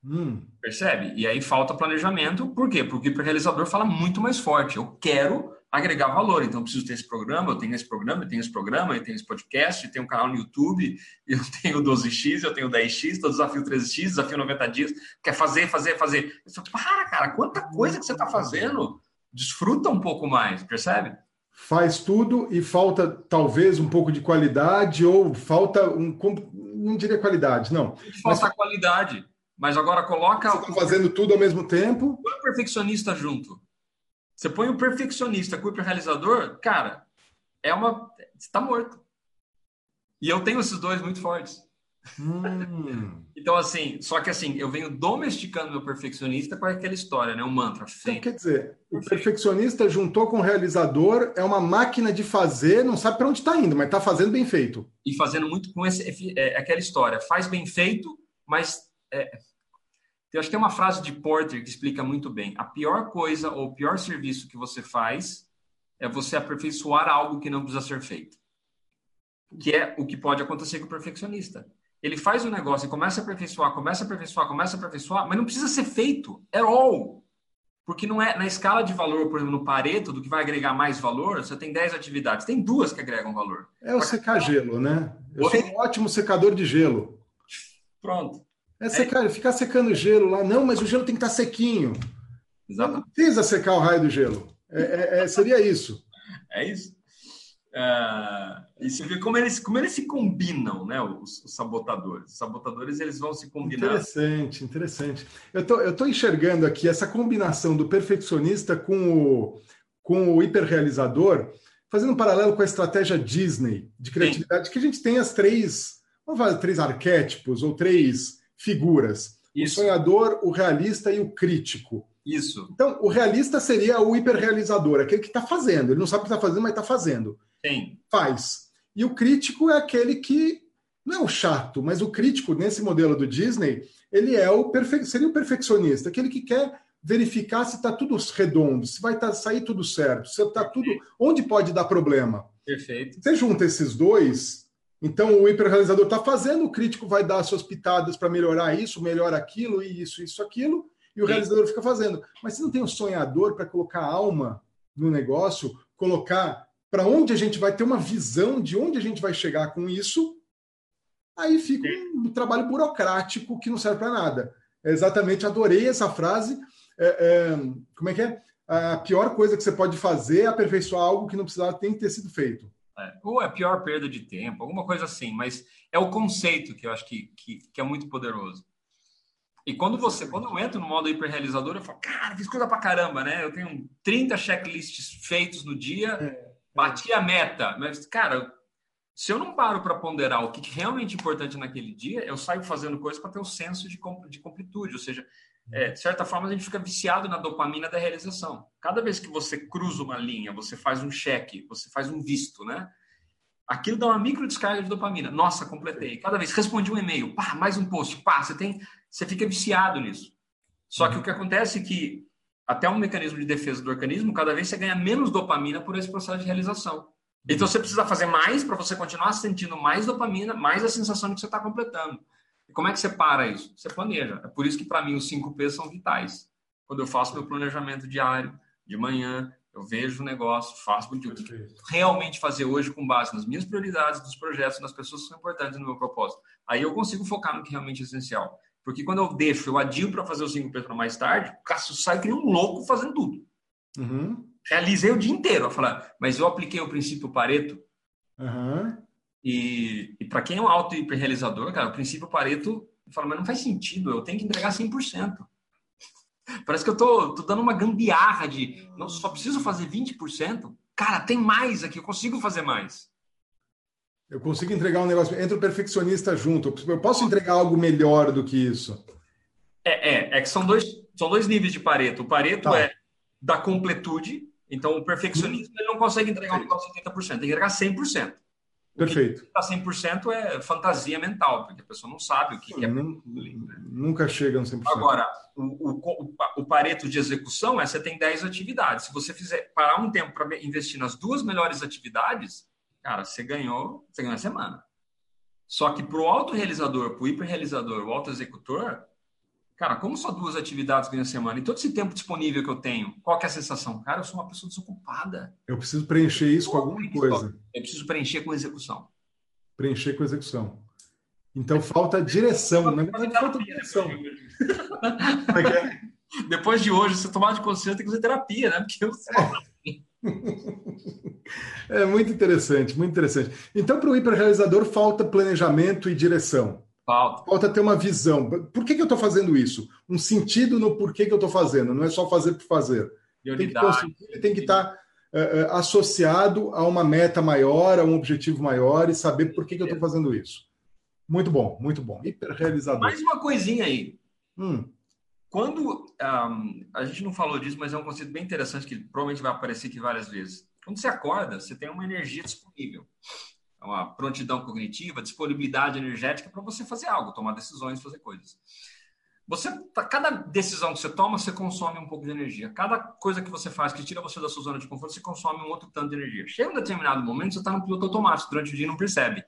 A: Hum. Percebe? E aí falta planejamento. Por quê? Porque o hiperrealizador fala muito mais forte. Eu quero agregar valor, então eu preciso ter esse programa, eu tenho esse programa, eu tenho esse programa, eu tenho esse podcast, eu tenho um canal no YouTube, eu tenho 12x, eu tenho 10x, tô desafio 13x, desafio 90 dias, quer fazer, fazer, fazer. Eu falo, para, cara, quanta coisa que você está fazendo desfruta um pouco mais, percebe?
B: Faz tudo e falta talvez um pouco de qualidade ou falta um. Não diria qualidade, não.
A: Falta mas... qualidade. Mas agora coloca.
B: Você está fazendo tudo ao mesmo tempo.
A: Põe o perfeccionista junto. Você põe o perfeccionista com o hiperrealizador, cara, é uma. Você está morto. E eu tenho esses dois muito fortes. Hum. então, assim, só que assim, eu venho domesticando meu perfeccionista com aquela história, né? Um mantra.
B: Então, quer dizer, o perfeccionista juntou com o realizador, é uma máquina de fazer, não sabe para onde está indo, mas está fazendo bem feito.
A: E fazendo muito com esse, é, aquela história. Faz bem feito, mas. É, eu acho que tem uma frase de Porter que explica muito bem. A pior coisa ou o pior serviço que você faz é você aperfeiçoar algo que não precisa ser feito. Que é o que pode acontecer com o perfeccionista ele faz o negócio e começa a aperfeiçoar, começa a aperfeiçoar, começa a aperfeiçoar, mas não precisa ser feito at all. Porque não é na escala de valor, por exemplo, no Pareto, do que vai agregar mais valor, você tem 10 atividades, tem duas que agregam valor.
B: É o secar gelo, né? Eu sou um ótimo secador de gelo.
A: Pronto.
B: É secar, é. ficar secando gelo lá, não, mas o gelo tem que estar sequinho. Exatamente. Não precisa secar o raio do gelo. É, é, é seria isso.
A: É isso. É, e você vê como eles, como eles se combinam, né? Os, os, sabotadores. Os sabotadores eles vão se combinar.
B: Interessante, interessante. Eu tô, eu tô enxergando aqui essa combinação do perfeccionista com o, com o hiperrealizador, fazendo um paralelo com a estratégia Disney de criatividade, Sim. que a gente tem as três, vamos falar, três arquétipos ou três figuras: Isso. o sonhador, o realista e o crítico.
A: Isso.
B: Então, o realista seria o hiperrealizador, aquele que está fazendo. Ele não sabe o que está fazendo, mas está fazendo.
A: Sim.
B: Faz. E o crítico é aquele que não é o chato, mas o crítico nesse modelo do Disney, ele é o perfe... seria o perfeccionista, aquele que quer verificar se está tudo redondo, se vai tá, sair tudo certo, se está tudo onde pode dar problema.
A: Perfeito.
B: Você junta esses dois, então o hiperrealizador está fazendo, o crítico vai dar suas pitadas para melhorar isso, melhor aquilo e isso, isso, aquilo, e o Sim. realizador fica fazendo. Mas se não tem um sonhador para colocar alma no negócio, colocar para onde a gente vai ter uma visão de onde a gente vai chegar com isso, aí fica um, trabalho burocrático que não serve para nada. É exatamente, adorei essa frase. É, é, como é que é? A pior coisa que você pode fazer é aperfeiçoar algo que não precisava ter sido feito.
A: É, ou é a pior perda de tempo, alguma coisa assim, mas é o conceito que eu acho que, que, que é muito poderoso. E quando você, quando eu entro no modo hiperrealizador, eu falo, cara, fiz coisa pra caramba, né? Eu tenho 30 checklists feitos no dia, é. Bati a meta. Mas, cara, se eu não paro para ponderar o que é realmente importante naquele dia, eu saio fazendo coisas para ter um senso de, de completude. Ou seja, é, de certa forma, a gente fica viciado na dopamina da realização. Cada vez que você cruza uma linha, você faz um cheque, você faz um visto, né? Aquilo dá uma micro descarga de dopamina. Nossa, completei. Cada vez respondi um e-mail, pá, mais um post, pá, você tem, você fica viciado nisso. Só que o que acontece é que até um mecanismo de defesa do organismo, cada vez você ganha menos dopamina por esse processo de realização. Então você precisa fazer mais para você continuar sentindo mais dopamina, mais a sensação de que você está completando. Como é que você para isso? Você planeja. É por isso que para mim os 5 P são vitais. Quando eu faço meu planejamento diário, de manhã, eu vejo o negócio, faço o que eu realmente fazer hoje com base nas minhas prioridades, dos projetos, nas pessoas que são importantes no meu propósito. Aí eu consigo focar no que realmente é essencial. Porque quando eu deixo, eu adio para fazer os 5 P para mais tarde, o Cássio sai que nem um louco fazendo tudo.
B: Uhum.
A: Realizei o dia inteiro. Eu falar, mas eu apliquei o princípio Pareto.
B: Uhum.
A: E, e para quem é um auto hiperrealizador, cara, o princípio Pareto fala, mas não faz sentido, eu tenho que entregar 100%. Parece que eu tô, tô dando uma gambiarra de, não, só preciso fazer 20%. Cara, tem mais aqui, eu consigo fazer mais.
B: Eu consigo entregar um negócio. Entra o perfeccionista junto. Eu posso entregar algo melhor do que isso.
A: É, é, é que são dois, são dois níveis de Pareto. O Pareto tá. é da completude. Então, o perfeccionismo ele não consegue entregar um negócio 80%, tem que entregar 100%.
B: Perfeito.
A: Está 100% é fantasia mental, porque a pessoa não sabe o que, que é.
B: Nunca chega no 100%.
A: Agora, o, o, o, pareto de execução é você tem 10 atividades. Se você fizer parar um tempo para investir nas duas melhores atividades, Cara, você ganhou, você ganhou a semana. Só que para o autorrealizador, para o hiperrealizador, o autoexecutor, cara, como só duas atividades ganham a semana e todo esse tempo disponível que eu tenho, qual é a sensação? Cara, eu sou uma pessoa desocupada.
B: Eu preciso preencher isso com alguma coisa.
A: Eu preciso preencher com execução.
B: Preencher com execução. Então falta direção, né? Falta direção.
A: Depois de hoje, você tomar de consciência, tem que fazer terapia, né? Porque eu
B: é. É muito interessante, muito interessante. Então, para o hiperrealizador, falta planejamento e direção.
A: Falta.
B: Falta ter uma visão. Por que, que eu estou fazendo isso? Um sentido no porquê que eu estou fazendo. Não é só fazer por fazer. Que, tem que estar tá, uh, associado a uma meta maior, a um objetivo maior e saber por que, que eu estou fazendo isso. Muito bom, muito bom. Hiperrealizador.
A: Mais uma coisinha aí.
B: Hum.
A: Quando um, a gente não falou disso, mas é um conceito bem interessante que provavelmente vai aparecer aqui várias vezes. Quando você acorda, você tem uma energia disponível, uma prontidão cognitiva, disponibilidade energética para você fazer algo, tomar decisões, fazer coisas. Você, tá, cada decisão que você toma, você consome um pouco de energia. Cada coisa que você faz que tira você da sua zona de conforto, você consome um outro tanto de energia. Chega um determinado momento, você está no piloto automático, durante o dia não percebe.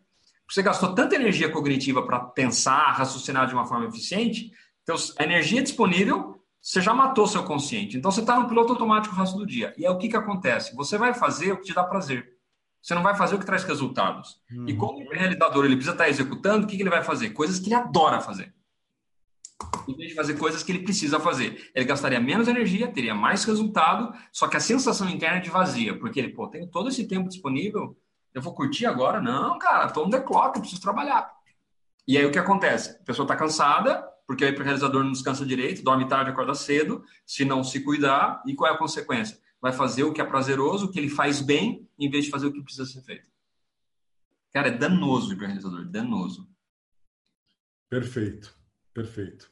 A: Você gastou tanta energia cognitiva para pensar, raciocinar de uma forma eficiente, então a energia disponível você já matou seu consciente. Então você está no piloto automático o resto do dia. E é o que, que acontece? Você vai fazer o que te dá prazer. Você não vai fazer o que traz resultados. Uhum. E como o realizador ele precisa estar executando, o que, que ele vai fazer? Coisas que ele adora fazer. Em vez de fazer coisas que ele precisa fazer. Ele gastaria menos energia, teria mais resultado, só que a sensação interna é de vazia, porque ele, pô, tem todo esse tempo disponível, Eu vou curtir agora? Não, cara, tô no the clock, eu preciso trabalhar. E aí o que acontece? A pessoa está cansada, porque o hiperrealizador não descansa direito, dorme tarde, acorda cedo, se não se cuidar, e qual é a consequência? Vai fazer o que é prazeroso, o que ele faz bem, em vez de fazer o que precisa ser feito. Cara, é danoso o hiperrealizador, danoso.
B: Perfeito, perfeito.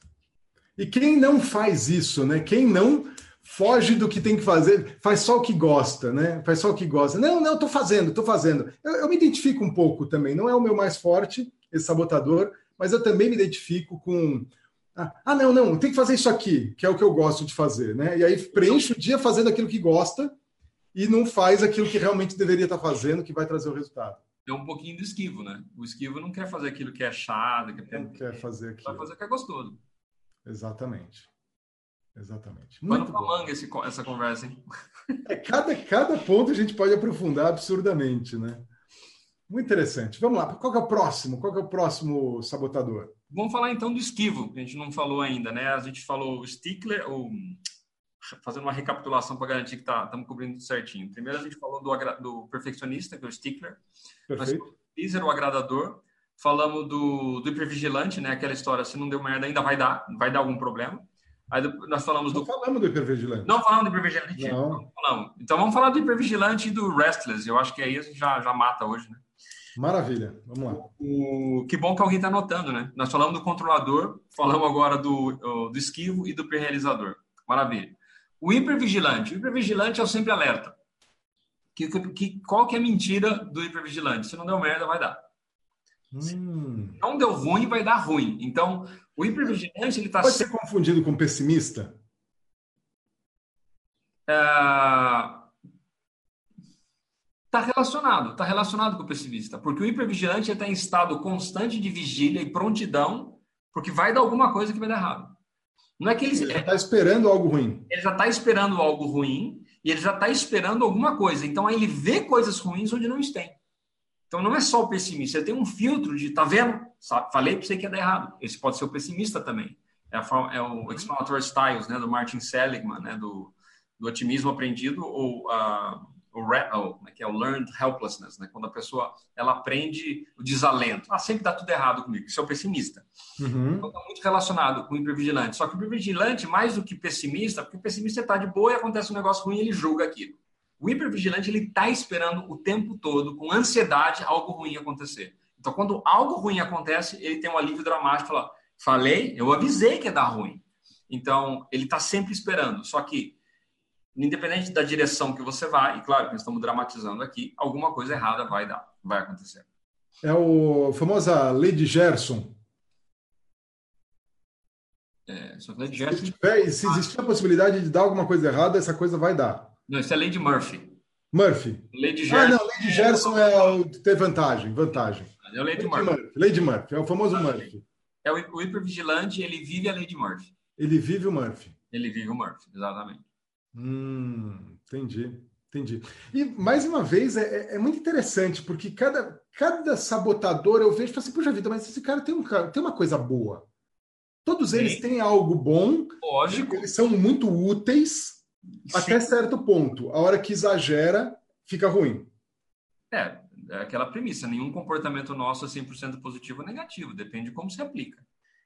B: E quem não faz isso, né? Quem não foge do que tem que fazer, faz só o que gosta, né? Faz só o que gosta. Não, não, tô fazendo, tô fazendo. Eu, eu me identifico um pouco também. Não é o meu mais forte, esse sabotador, mas eu também me identifico com ah, não, não, tem que fazer isso aqui, que é o que eu gosto de fazer, né? E aí preenche o dia fazendo aquilo que gosta e não faz aquilo que realmente deveria estar fazendo, que vai trazer o resultado.
A: É um pouquinho do esquivo, né? O esquivo não quer fazer aquilo que é chato, que
B: é... não quer fazer aquilo.
A: Vai fazer o que é gostoso.
B: Exatamente. Exatamente.
A: Muito Quando manga esse, essa conversa, hein?
B: É, cada, cada ponto a gente pode aprofundar absurdamente, né? Muito interessante. Vamos lá. Qual é o próximo? Qual é o próximo sabotador?
A: Vamos falar então do esquivo, que a gente não falou ainda, né? A gente falou o stickler, ou fazendo uma recapitulação para garantir que estamos tá, cobrindo tudo certinho. Primeiro a gente falou do, do perfeccionista, que é o stickler.
B: Perfeito.
A: Teaser, o agradador. Falamos do, do hipervigilante, né? Aquela história, se não deu merda, ainda vai dar, vai dar algum problema. Aí nós falamos
B: do.
A: Não
B: falamos do hipervigilante.
A: Não falamos do hipervigilante?
B: Não. não
A: falamos. Então vamos falar do hipervigilante e do restless. Eu acho que aí a gente já, já mata hoje, né?
B: Maravilha, vamos lá.
A: O, que bom que alguém está anotando, né? Nós falamos do controlador, falamos agora do, do esquivo e do pré-realizador. Maravilha. O hipervigilante. O hipervigilante é o sempre alerta. Que, que, qual que é a mentira do hipervigilante? Se não deu merda, vai dar.
B: Hum.
A: não deu ruim, vai dar ruim. Então, o hipervigilante ele está.
B: Pode ser confundido com pessimista?
A: É Está relacionado, está relacionado com o pessimista, porque o hipervigilante está em estado constante de vigília e prontidão, porque vai dar alguma coisa que vai dar errado. Não é que ele
B: está esperando algo ruim.
A: Ele já está esperando algo ruim e ele já está esperando alguma coisa. Então aí ele vê coisas ruins onde não tem. Então não é só o pessimista, ele tem um filtro de, tá vendo? Falei para você que ia dar errado. Esse pode ser o pessimista também. É, a, é o Explanatory Styles, né, do Martin Seligman, né, do, do otimismo aprendido ou uh, o, o, né, que é o learned helplessness, né? quando a pessoa ela aprende o desalento. Ah, sempre dá tudo errado comigo. Isso é o pessimista.
B: Uhum.
A: Então, está muito relacionado com o hipervigilante. Só que o hipervigilante, mais do que pessimista, porque o pessimista está de boa e acontece um negócio ruim e ele julga aquilo. O hipervigilante ele está esperando o tempo todo, com ansiedade, algo ruim acontecer. Então, quando algo ruim acontece, ele tem um alívio dramático. Fala, falei, eu avisei que ia dar ruim. Então, ele está sempre esperando. Só que independente da direção que você vai, e claro que nós estamos dramatizando aqui, alguma coisa errada vai dar, vai acontecer.
B: É o famosa lei de Gerson.
A: É, só que lei de Gerson...
B: Se, tiver, se existir a possibilidade de dar alguma coisa errada, essa coisa vai dar.
A: Não, isso é lei de Murphy.
B: Murphy.
A: Lei de Gerson.
B: Ah, não, lei de Gerson é, o, ter vantagem, vantagem.
A: É a lei de Murphy. Murphy.
B: Lei de Murphy, é o famoso Murphy.
A: É o, o hipervigilante, ele vive a lei de Murphy.
B: Ele vive o Murphy.
A: Ele vive o Murphy, exatamente.
B: Hum, entendi, entendi. E mais uma vez é, é, é muito interessante porque cada, cada sabotador eu vejo e falo assim, puxa vida, mas esse cara tem, um, tem uma coisa boa. Todos Sim. eles têm algo bom.
A: Lógico.
B: Eles são muito úteis Sim. até certo ponto. A hora que exagera, fica ruim.
A: É, é aquela premissa. Nenhum comportamento nosso é 100% positivo ou negativo. Depende de como se aplica.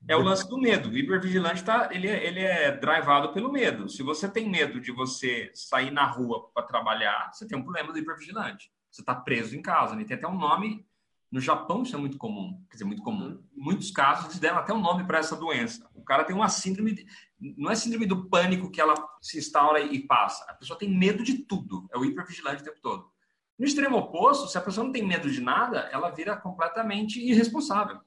A: É o lance do medo. O hipervigilante tá, ele, é, ele é drivado pelo medo. Se você tem medo de você sair na rua para trabalhar, você tem um problema do hipervigilante. Você está preso em casa. Né? Tem até um nome. No Japão isso é muito comum. Quer dizer, muito comum. Em muitos casos eles deram até um nome para essa doença. O cara tem uma síndrome. De, não é síndrome do pânico que ela se instaura e passa. A pessoa tem medo de tudo. É o hipervigilante o tempo todo. No extremo oposto, se a pessoa não tem medo de nada, ela vira completamente irresponsável.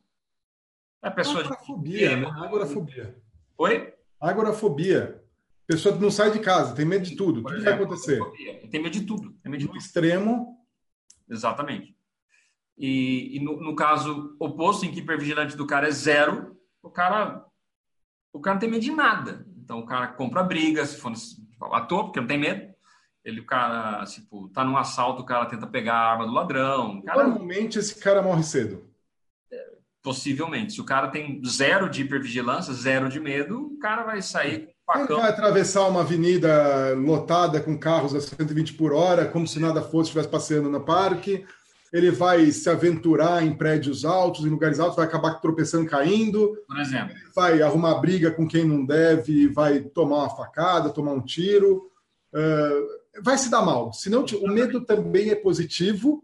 B: A pessoa agorafobia, de... né? Agorafobia.
A: Oi?
B: Agorafobia. Pessoa que não sai de casa, tem medo de tudo. Por o que vai acontecer?
A: Tem medo de tudo. Tem medo de
B: no tudo. extremo.
A: Exatamente. E, e no, no, caso oposto, em que hipervigilante do cara é zero, o cara, o cara não tem medo de nada. Então o cara compra briga, se for à toa, porque não tem medo. Ele, o cara, tipo, tá num assalto, o cara tenta pegar a arma do ladrão. Cara...
B: Normalmente esse cara morre cedo.
A: Possivelmente. Se o cara tem zero de hipervigilância, zero de medo, o cara vai sair com
B: facão. Ele vai atravessar uma avenida lotada com carros a 120 por hora, como se nada fosse, estivesse passeando no parque. ele vai se aventurar em prédios altos, em lugares altos, vai acabar tropeçando, caindo.
A: Por exemplo.
B: Vai arrumar briga com quem não deve, vai tomar uma facada, tomar um tiro. Uh, vai se dar mal. Senão, o medo também é positivo.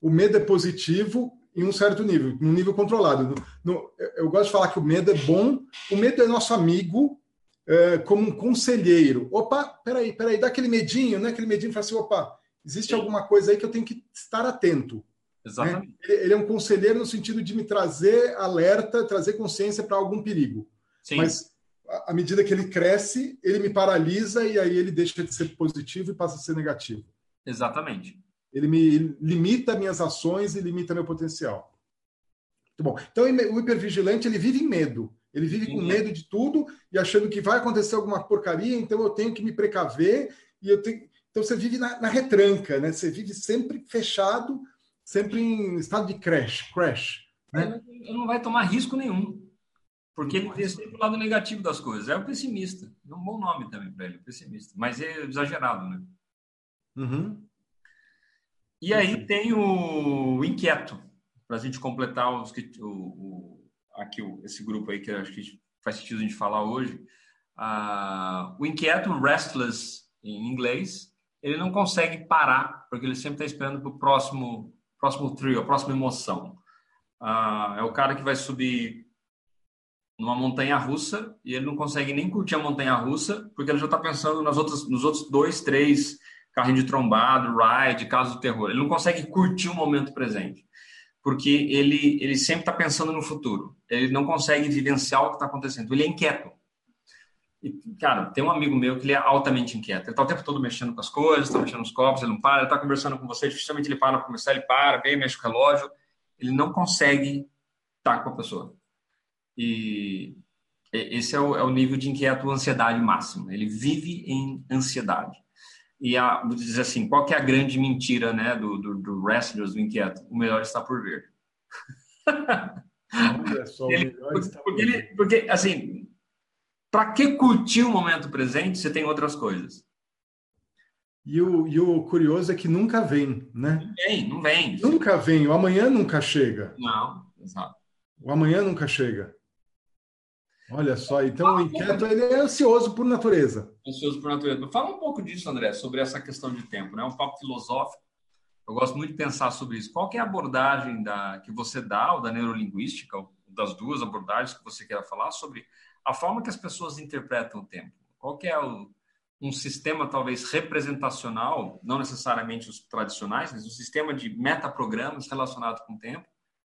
B: O medo é positivo em um certo nível, num nível controlado. No, no, eu gosto de falar que o medo é bom. O medo é nosso amigo, é, como um conselheiro. Opa, peraí, peraí, dá aquele medinho, né? Aquele medinho fala assim, opa, existe Sim. alguma coisa aí que eu tenho que estar atento. Né?
A: Exatamente. Né?
B: Ele, ele, é um conselheiro no sentido de me trazer alerta, trazer consciência para algum perigo. Sim. Mas à medida que ele cresce, ele me paralisa e aí ele deixa de ser positivo e passa a ser negativo.
A: Exatamente.
B: Ele me limita minhas ações e limita meu potencial. Muito bom. Então, o hipervigilante ele vive em medo. Ele vive com medo de tudo e achando que vai acontecer alguma porcaria, então eu tenho que me precaver e eu tenho. Então você vive na, na retranca, né? Você vive sempre fechado, sempre em estado de crash, crash. Né?
A: Ele não vai tomar risco nenhum, porque ele vê sempre o lado negativo das coisas. É o pessimista. É um bom nome também para ele, pessimista. Mas é exagerado, né?
B: Uhum.
A: E aí tem o inquieto, para a gente completar os, o, o aqui esse grupo aí que acho que faz sentido a gente falar hoje, uh, o inquieto, restless em inglês, ele não consegue parar porque ele sempre está esperando para o próximo próximo trio, a próxima emoção. Uh, é o cara que vai subir numa montanha russa e ele não consegue nem curtir a montanha russa porque ele já está pensando nas outras, nos outros dois, três carrinho de trombado, ride, caso do terror. Ele não consegue curtir o momento presente porque ele, ele sempre está pensando no futuro. Ele não consegue vivenciar o que está acontecendo. Ele é inquieto. E, cara, tem um amigo meu que ele é altamente inquieto. Ele está o tempo todo mexendo com as coisas, está mexendo nos copos, ele não para, ele está conversando com você, dificilmente ele para para conversar, ele para, vem, mexe com o relógio. Ele não consegue estar com a pessoa. E esse é o, é o nível de inquieto, ansiedade máxima. Ele vive em ansiedade e a, dizer assim, qual que é a grande mentira né, do, do, do Wrestlers, do Inquieto? O melhor está por vir.
B: Só, ele,
A: porque, ele, porque, assim, para que curtir o momento presente se tem outras coisas?
B: E o, e o curioso é que nunca vem, né?
A: Não vem, não vem.
B: Nunca vem, o amanhã nunca chega.
A: Não, exato.
B: O amanhã nunca chega. Olha só, então o inquieto ele é ansioso por natureza.
A: Ansioso por natureza. Fala um pouco disso, André, sobre essa questão de tempo, né? Um papo filosófico. Eu gosto muito de pensar sobre isso. Qual é a abordagem da, que você dá, ou da neurolinguística, ou das duas abordagens que você quer falar, sobre a forma que as pessoas interpretam o tempo? Qual é o, um sistema, talvez, representacional, não necessariamente os tradicionais, mas um sistema de metaprogramas relacionado com o tempo,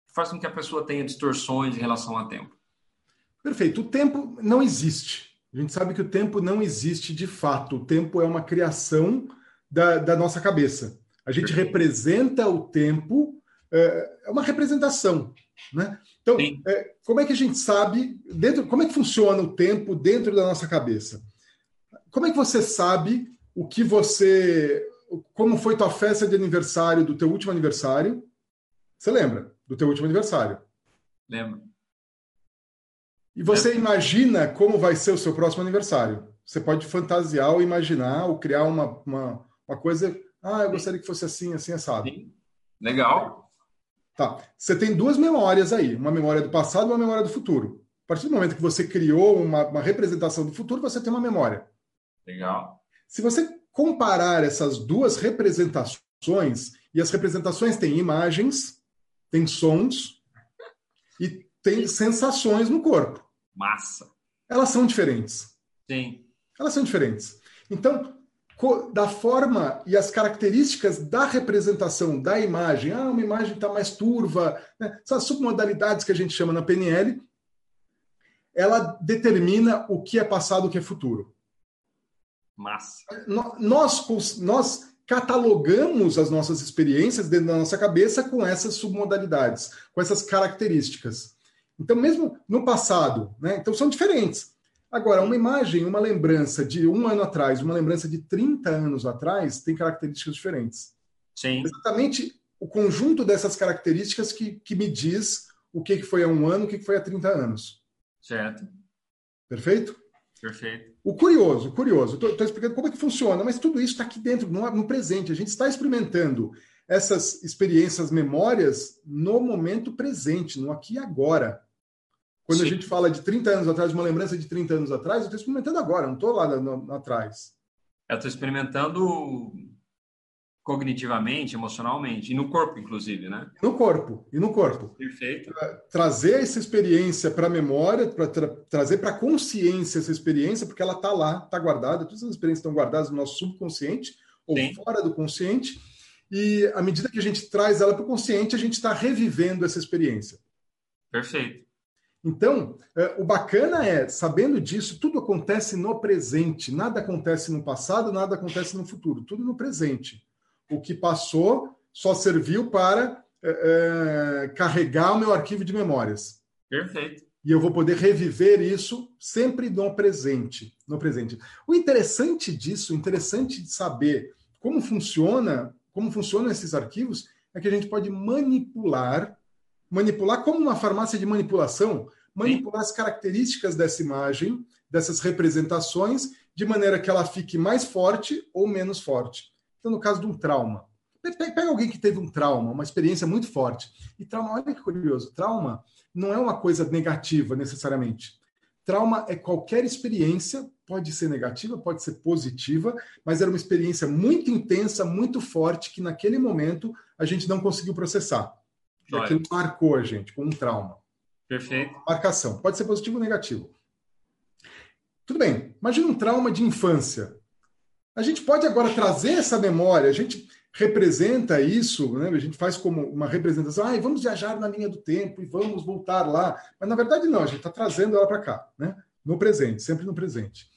A: que faz com que a pessoa tenha distorções em relação ao tempo?
B: Perfeito. O tempo não existe. A gente sabe que o tempo não existe de fato. O tempo é uma criação da, da nossa cabeça. A gente Perfeito. representa o tempo, é, é uma representação. Né? Então, é, como é que a gente sabe, dentro, como é que funciona o tempo dentro da nossa cabeça? Como é que você sabe o que você. Como foi tua festa de aniversário do teu último aniversário? Você lembra do teu último aniversário?
A: Lembro.
B: E você é. imagina como vai ser o seu próximo aniversário. Você pode fantasiar ou imaginar ou criar uma, uma, uma coisa. Ah, eu gostaria que fosse assim, assim, assado. Sim.
A: Legal.
B: Tá. Você tem duas memórias aí: uma memória do passado e uma memória do futuro. A partir do momento que você criou uma, uma representação do futuro, você tem uma memória.
A: Legal.
B: Se você comparar essas duas representações, e as representações têm imagens, têm sons e têm sensações no corpo.
A: Massa.
B: Elas são diferentes.
A: Sim.
B: Elas são diferentes. Então, da forma e as características da representação da imagem, ah, uma imagem está mais turva, né? essas submodalidades que a gente chama na PNL, ela determina o que é passado, o que é futuro.
A: Massa.
B: Nós, nós catalogamos as nossas experiências dentro da nossa cabeça com essas submodalidades, com essas características. Então, mesmo no passado, né? Então são diferentes. Agora, uma imagem, uma lembrança de um ano atrás, uma lembrança de 30 anos atrás, tem características diferentes.
A: Sim.
B: Exatamente o conjunto dessas características que, que me diz o que foi há um ano, o que foi há 30 anos.
A: Certo.
B: Perfeito?
A: Perfeito.
B: O curioso, curioso, estou explicando como é que funciona, mas tudo isso está aqui dentro, no, no presente. A gente está experimentando essas experiências, memórias no momento presente, no aqui e agora. Quando Sim. a gente fala de 30 anos atrás, uma lembrança de 30 anos atrás, eu estou experimentando agora, não estou lá atrás.
A: Eu estou experimentando cognitivamente, emocionalmente, e no corpo, inclusive, né?
B: No corpo, e no corpo.
A: Perfeito.
B: Trazer essa experiência para a memória, para tra trazer para a consciência essa experiência, porque ela está lá, está guardada, todas as experiências estão guardadas no nosso subconsciente ou Sim. fora do consciente, e à medida que a gente traz ela para o consciente, a gente está revivendo essa experiência.
A: Perfeito.
B: Então, é, o bacana é, sabendo disso, tudo acontece no presente, nada acontece no passado, nada acontece no futuro, tudo no presente. O que passou só serviu para é, é, carregar o meu arquivo de memórias.
A: Perfeito.
B: E eu vou poder reviver isso sempre no presente, no presente. O interessante disso, interessante de saber como funciona, como funcionam esses arquivos, é que a gente pode manipular manipular como uma farmácia de manipulação, manipular Sim. as características dessa imagem, dessas representações, de maneira que ela fique mais forte ou menos forte. Então, no caso de um trauma, pega alguém que teve um trauma, uma experiência muito forte. E trauma, olha que curioso, trauma não é uma coisa negativa necessariamente. Trauma é qualquer experiência, pode ser negativa, pode ser positiva, mas era uma experiência muito intensa, muito forte, que naquele momento a gente não conseguiu processar. E aquilo marcou a gente com um trauma.
A: Perfeito.
B: Marcação. Pode ser positivo ou negativo. Tudo bem. Imagina um trauma de infância. A gente pode agora trazer essa memória, a gente representa isso, né? a gente faz como uma representação, ah, vamos viajar na linha do tempo e vamos voltar lá. Mas na verdade não, a gente está trazendo ela para cá, né? no presente, sempre no presente.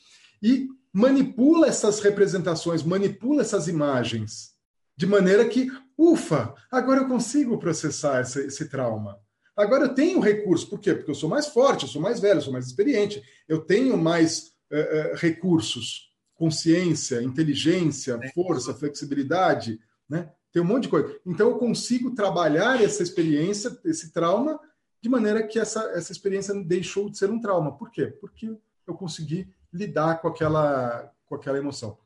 B: E manipula essas representações, manipula essas imagens, de maneira que, ufa, agora eu consigo processar esse, esse trauma. Agora eu tenho recurso. Por quê? Porque eu sou mais forte, eu sou mais velho, eu sou mais experiente, eu tenho mais uh, uh, recursos, consciência, inteligência, força, flexibilidade, né? Tem um monte de coisa. Então eu consigo trabalhar essa experiência, esse trauma, de maneira que essa, essa experiência deixou de ser um trauma. Por quê? Porque eu consegui lidar com aquela, com aquela emoção.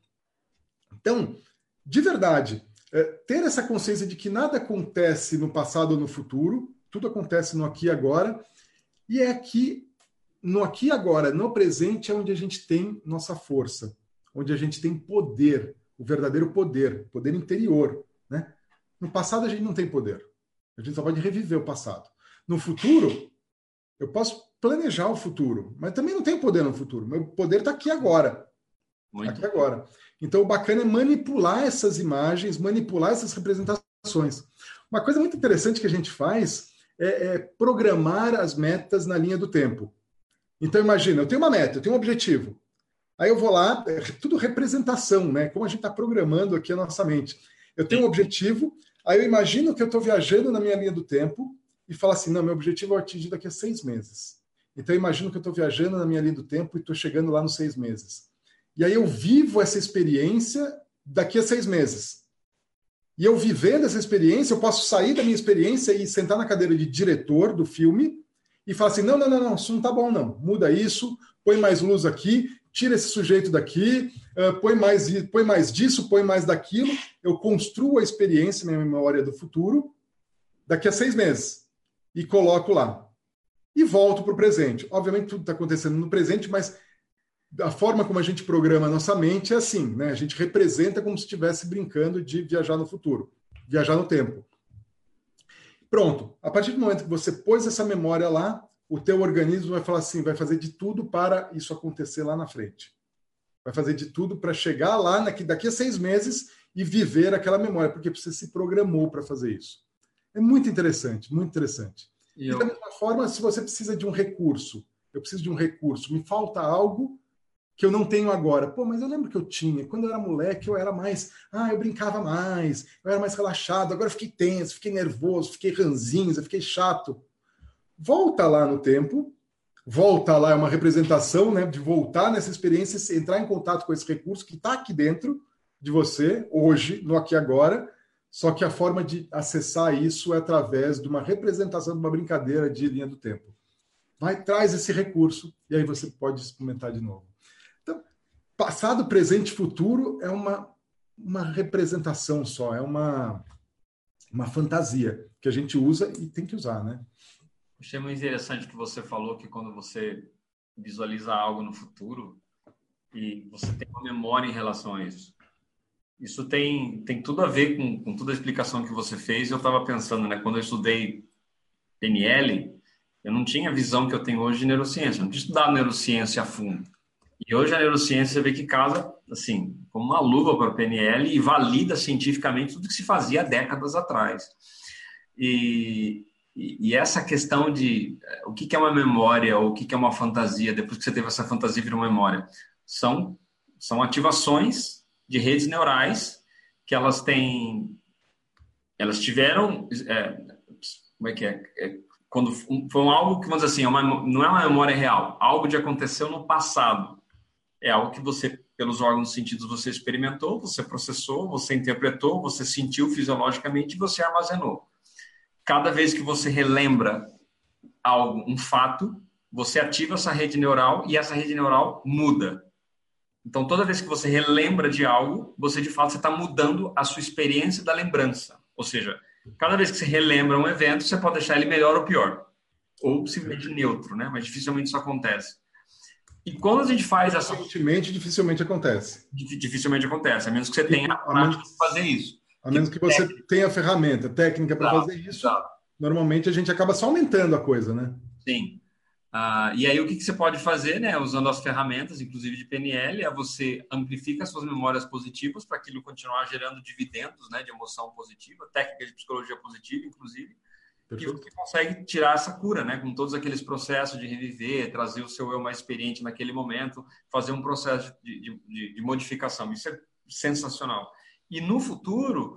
B: Então, de verdade, é, ter essa consciência de que nada acontece no passado ou no futuro, tudo acontece no aqui e agora, e é aqui, no aqui e agora, no presente, é onde a gente tem nossa força, onde a gente tem poder, o verdadeiro poder, poder interior. Né? No passado, a gente não tem poder. A gente só pode reviver o passado. No futuro, eu posso planejar o futuro, mas também não tenho poder no futuro. Meu poder está aqui agora. Muito. Aqui agora. Então, o bacana é manipular essas imagens, manipular essas representações. Uma coisa muito interessante que a gente faz é, é programar as metas na linha do tempo. Então, imagina, eu tenho uma meta, eu tenho um objetivo. Aí eu vou lá, é tudo representação, né? Como a gente está programando aqui a nossa mente. Eu tenho um objetivo, aí eu imagino que eu estou viajando na minha linha do tempo e falo assim: não, meu objetivo é atingir daqui a seis meses. Então eu imagino que eu estou viajando na minha linha do tempo e estou chegando lá nos seis meses. E aí eu vivo essa experiência daqui a seis meses. E eu vivendo essa experiência, eu posso sair da minha experiência e sentar na cadeira de diretor do filme e falar assim: não, não, não, não, isso não tá bom, não. Muda isso, põe mais luz aqui, tira esse sujeito daqui, uh, põe, mais, põe mais disso, põe mais daquilo. Eu construo a experiência, minha memória do futuro, daqui a seis meses. E coloco lá. E volto para o presente. Obviamente, tudo está acontecendo no presente, mas a forma como a gente programa a nossa mente é assim, né? A gente representa como se estivesse brincando de viajar no futuro, viajar no tempo. Pronto. A partir do momento que você pôs essa memória lá, o teu organismo vai falar assim, vai fazer de tudo para isso acontecer lá na frente. Vai fazer de tudo para chegar lá daqui a seis meses e viver aquela memória, porque você se programou para fazer isso. É muito interessante, muito interessante. E, eu... e da mesma forma, se você precisa de um recurso, eu preciso de um recurso, me falta algo, que eu não tenho agora. Pô, mas eu lembro que eu tinha. Quando eu era moleque, eu era mais. Ah, eu brincava mais, eu era mais relaxado. Agora eu fiquei tenso, fiquei nervoso, fiquei ranzinho, fiquei chato. Volta lá no tempo, volta lá, é uma representação né, de voltar nessa experiência, entrar em contato com esse recurso que está aqui dentro de você, hoje, no aqui e agora. Só que a forma de acessar isso é através de uma representação de uma brincadeira de linha do tempo. Vai, traz esse recurso e aí você pode experimentar de novo passado, presente e futuro é uma, uma representação só, é uma, uma fantasia que a gente usa e tem que usar, né?
A: Achei muito interessante que você falou que quando você visualiza algo no futuro e você tem uma memória em relação a isso. Isso tem, tem tudo a ver com, com toda a explicação que você fez. Eu estava pensando, né? Quando eu estudei PNL, eu não tinha a visão que eu tenho hoje de neurociência. Eu não tinha estudado neurociência a fundo. E hoje a neurociência você vê que casa, assim, como uma luva para o PNL e valida cientificamente tudo que se fazia décadas atrás. E, e, essa questão de eh, o que, que é uma memória ou o que, que é uma fantasia, depois que você teve essa fantasia virou memória, são, são ativações de redes neurais que elas têm, elas tiveram, é, como é que é? é quando foi algo que, vamos dizer assim, é uma, não é uma memória real, algo de aconteceu no passado. É algo que você, pelos órgãos sentidos, você experimentou, você processou, você interpretou, você sentiu fisiologicamente e você armazenou. Cada vez que você relembra algo, um fato, você ativa essa rede neural e essa rede neural muda. Então, toda vez que você relembra de algo, você de fato está mudando a sua experiência da lembrança. Ou seja, cada vez que você relembra um evento, você pode deixar ele melhor ou pior. Ou simplesmente neutro, né? Mas dificilmente isso acontece. E quando a gente faz essa.
B: Dificilmente, dificilmente acontece.
A: Dificilmente acontece, a menos que você tenha a prática de fazer isso.
B: A menos que você técnica. tenha ferramenta, técnica para fazer isso. Exato. Normalmente a gente acaba só aumentando a coisa, né?
A: Sim. Ah, e aí o que, que, você pode fazer, né, usando as ferramentas, inclusive de PNL, é você amplifica suas memórias positivas para aquilo continuar gerando dividendos, né, de emoção positiva, técnica de psicologia positiva, inclusive, Perfeito. e você consegue tirar essa cura, né, com todos aqueles processos de reviver, trazer o seu eu mais experiente naquele momento, fazer um processo de, de, de modificação. Isso é sensacional. E no futuro,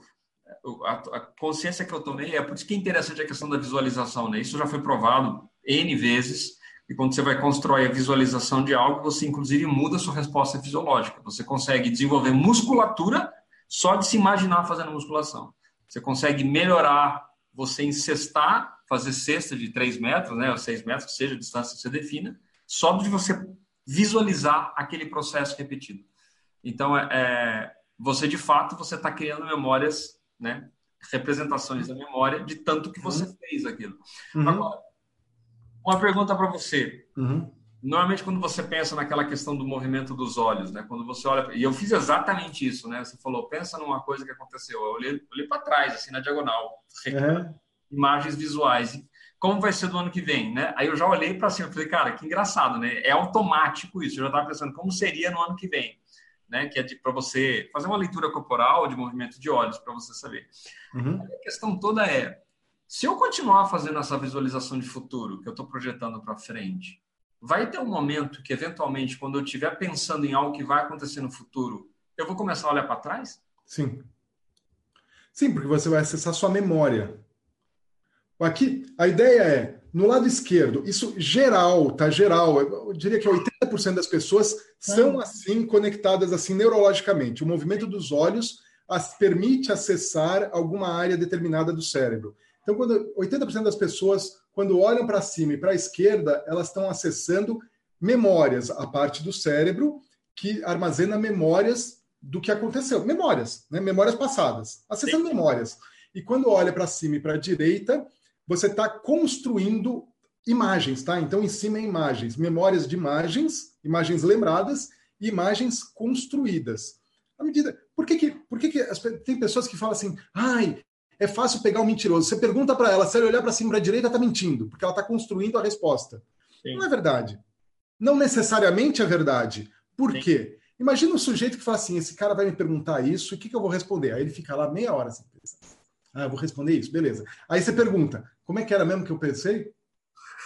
A: a, a, consciência que eu tomei é por isso que é interessante a questão da visualização, né? Isso já foi provado N vezes e quando você vai construir a visualização de algo, você inclusive muda a sua resposta fisiológica. Você consegue desenvolver musculatura só de se imaginar fazendo musculação. Você consegue melhorar, você incestar, fazer cesta de 3 metros, né, ou 6 metros, que seja a distância que você defina, só de você visualizar aquele processo repetido. Então, é, é você de fato você está criando memórias, né, representações da memória de tanto que você uhum. fez aquilo. Uhum. Agora, uma pergunta para você. Uhum. Normalmente, quando você pensa naquela questão do movimento dos olhos, né? Quando você olha. E eu fiz exatamente isso, né? Você falou, pensa numa coisa que aconteceu. Eu olhei, olhei para trás, assim, na diagonal. É. Imagens visuais. Como vai ser do ano que vem, né? Aí eu já olhei para cima e falei, cara, que engraçado, né? É automático isso. Eu já estava pensando, como seria no ano que vem? Né, que é para você fazer uma leitura corporal de movimento de olhos para você saber. Uhum. A questão toda é se eu continuar fazendo essa visualização de futuro que eu estou projetando para frente, vai ter um momento que, eventualmente, quando eu estiver pensando em algo que vai acontecer no futuro, eu vou começar a olhar para trás?
B: Sim. Sim, porque você vai acessar sua memória. Aqui, a ideia é, no lado esquerdo, isso geral, tá? Geral. Eu diria que 80% das pessoas são assim, conectadas assim neurologicamente. O movimento dos olhos as permite acessar alguma área determinada do cérebro. Então, quando 80% das pessoas, quando olham para cima e para a esquerda, elas estão acessando memórias, a parte do cérebro que armazena memórias do que aconteceu, memórias, né? memórias passadas, acessando Sim. memórias. E quando olha para cima e para a direita, você está construindo imagens, tá? Então, em cima é imagens, memórias de imagens, imagens lembradas e imagens construídas. À medida, por que que, por que, que as, tem pessoas que falam assim, ai, é fácil pegar um mentiroso. Você pergunta para ela, se ela olhar para cima e para a direita, está mentindo, porque ela está construindo a resposta. Sim. Não é verdade. Não necessariamente é verdade. Por Sim. quê? Imagina um sujeito que fala assim: esse cara vai me perguntar isso, o que, que eu vou responder? Aí ele fica lá meia hora assim. Ah, eu vou responder isso, beleza. Aí você pergunta: como é que era mesmo que eu pensei?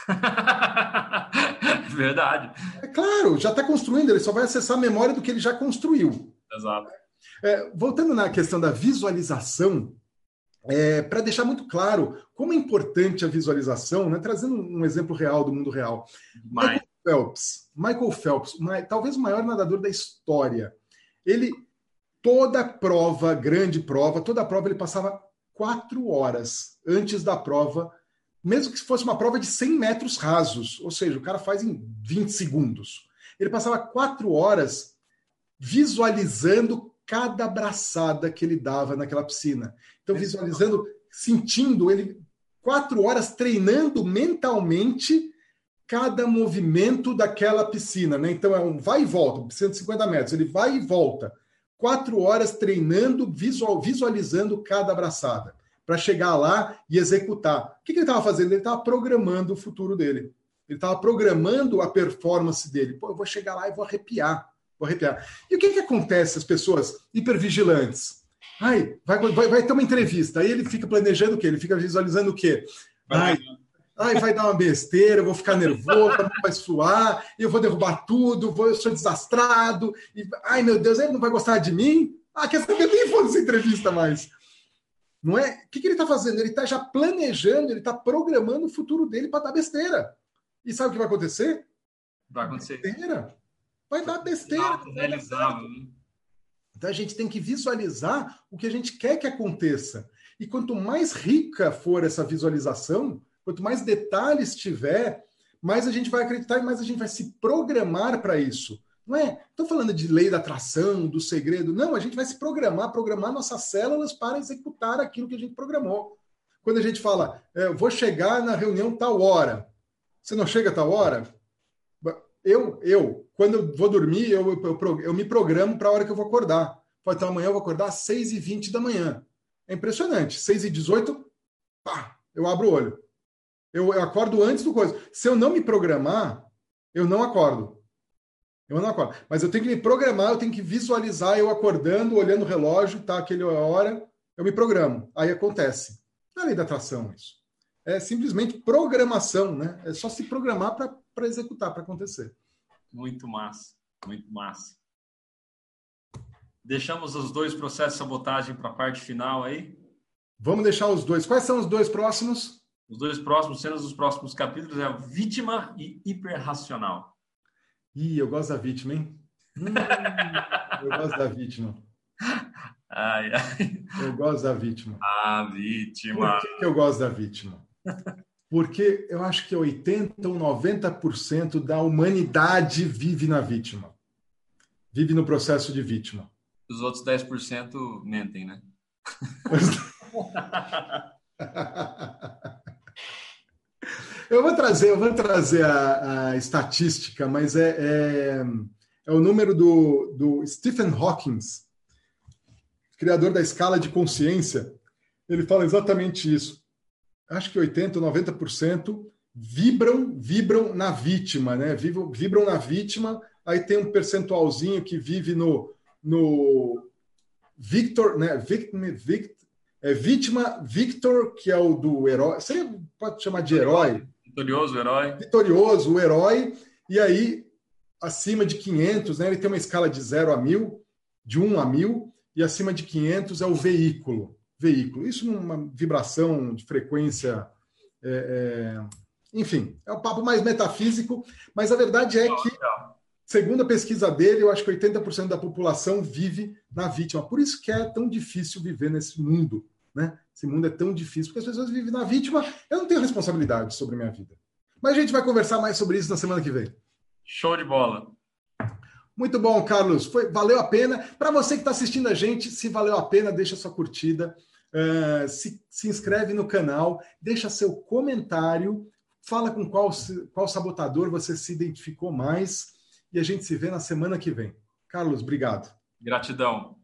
A: Verdade.
B: É claro, já está construindo, ele só vai acessar a memória do que ele já construiu.
A: Exato.
B: É, voltando na questão da visualização, é, para deixar muito claro como é importante a visualização, né? trazendo um exemplo real do mundo real. Michael Phelps, Michael Phelps, uma, talvez o maior nadador da história. Ele, toda prova, grande prova, toda prova ele passava quatro horas antes da prova, mesmo que fosse uma prova de 100 metros rasos, ou seja, o cara faz em 20 segundos. Ele passava quatro horas visualizando cada abraçada que ele dava naquela piscina. Então, visualizando sentindo, ele quatro horas treinando mentalmente cada movimento daquela piscina, né? Então é um vai e volta, piscina de 50 metros, ele vai e volta. Quatro horas treinando, visual, visualizando cada abraçada, para chegar lá e executar. O que, que ele estava fazendo? Ele estava programando o futuro dele. Ele estava programando a performance dele. Pô, eu vou chegar lá e vou arrepiar. Vou arrepiar. E o que, que acontece as pessoas hipervigilantes? Ai, vai, vai, vai ter uma entrevista. Aí ele fica planejando o quê? Ele fica visualizando o quê? Ai, Ai, vai dar uma besteira, eu vou ficar nervoso, vai suar, eu vou derrubar tudo, vou, eu sou desastrado. E, ai, meu Deus, ele não vai gostar de mim? Ah, quer saber? Eu nem vou nessa entrevista mais. Não é? O que, que ele está fazendo? Ele está já planejando, ele está programando o futuro dele para dar besteira. E sabe o que vai acontecer?
A: Vai acontecer.
B: Besteira. Vai dar besteira. Vai dar né? Então a gente tem que visualizar o que a gente quer que aconteça. E quanto mais rica for essa visualização, Quanto mais detalhes tiver, mais a gente vai acreditar e mais a gente vai se programar para isso. Não é? Estou falando de lei da atração, do segredo. Não, a gente vai se programar, programar nossas células para executar aquilo que a gente programou. Quando a gente fala, é, vou chegar na reunião tal hora, você não chega a tal hora? Eu, eu, quando eu vou dormir, eu, eu, eu me programo para a hora que eu vou acordar. Pode então amanhã eu vou acordar às 6h20 da manhã. É impressionante. 6h18, pá, eu abro o olho. Eu, eu acordo antes do coisa. Se eu não me programar, eu não acordo. Eu não acordo. Mas eu tenho que me programar, eu tenho que visualizar eu acordando, olhando o relógio, tá aquele hora, eu me programo. Aí acontece. Não é lei da atração isso. É simplesmente programação, né? É só se programar para executar, para acontecer.
A: Muito massa, muito massa. Deixamos os dois processos de sabotagem para a parte final aí?
B: Vamos deixar os dois. Quais são os dois próximos?
A: Os dois próximos cenas dos próximos capítulos é vítima e hiperracional.
B: Ih, eu gosto da vítima, hein? Hum, eu gosto da vítima.
A: Ai, ai.
B: Eu gosto da vítima.
A: A vítima.
B: Por que, que eu gosto da vítima? Porque eu acho que 80 ou 90% da humanidade vive na vítima. Vive no processo de vítima.
A: Os outros 10% mentem, né?
B: Eu vou trazer, eu vou trazer a, a estatística, mas é, é, é, o número do, do Stephen Hawking, criador da escala de consciência. Ele fala exatamente isso. Acho que 80, 90% vibram, vibram na vítima, né? Vibram, vibram na vítima. Aí tem um percentualzinho que vive no, no Victor, né? Victim, victim, é, vítima Victor, que é o do herói. Você pode chamar de herói?
A: Vitorioso, herói.
B: Vitorioso, o herói. E aí, acima de 500, né, ele tem uma escala de 0 a 1000, de 1 a 1000, e acima de 500 é o veículo. Veículo. Isso numa vibração de frequência. É, é... Enfim, é um papo mais metafísico, mas a verdade é que, segundo a pesquisa dele, eu acho que 80% da população vive na vítima. Por isso que é tão difícil viver nesse mundo. Né? Esse mundo é tão difícil porque as pessoas vivem na vítima. Eu não tenho responsabilidade sobre a minha vida. Mas a gente vai conversar mais sobre isso na semana que vem.
A: Show de bola.
B: Muito bom, Carlos. Foi, valeu a pena. Para você que está assistindo a gente, se valeu a pena, deixa sua curtida, uh, se, se inscreve no canal, deixa seu comentário, fala com qual, qual sabotador você se identificou mais e a gente se vê na semana que vem. Carlos, obrigado.
A: Gratidão.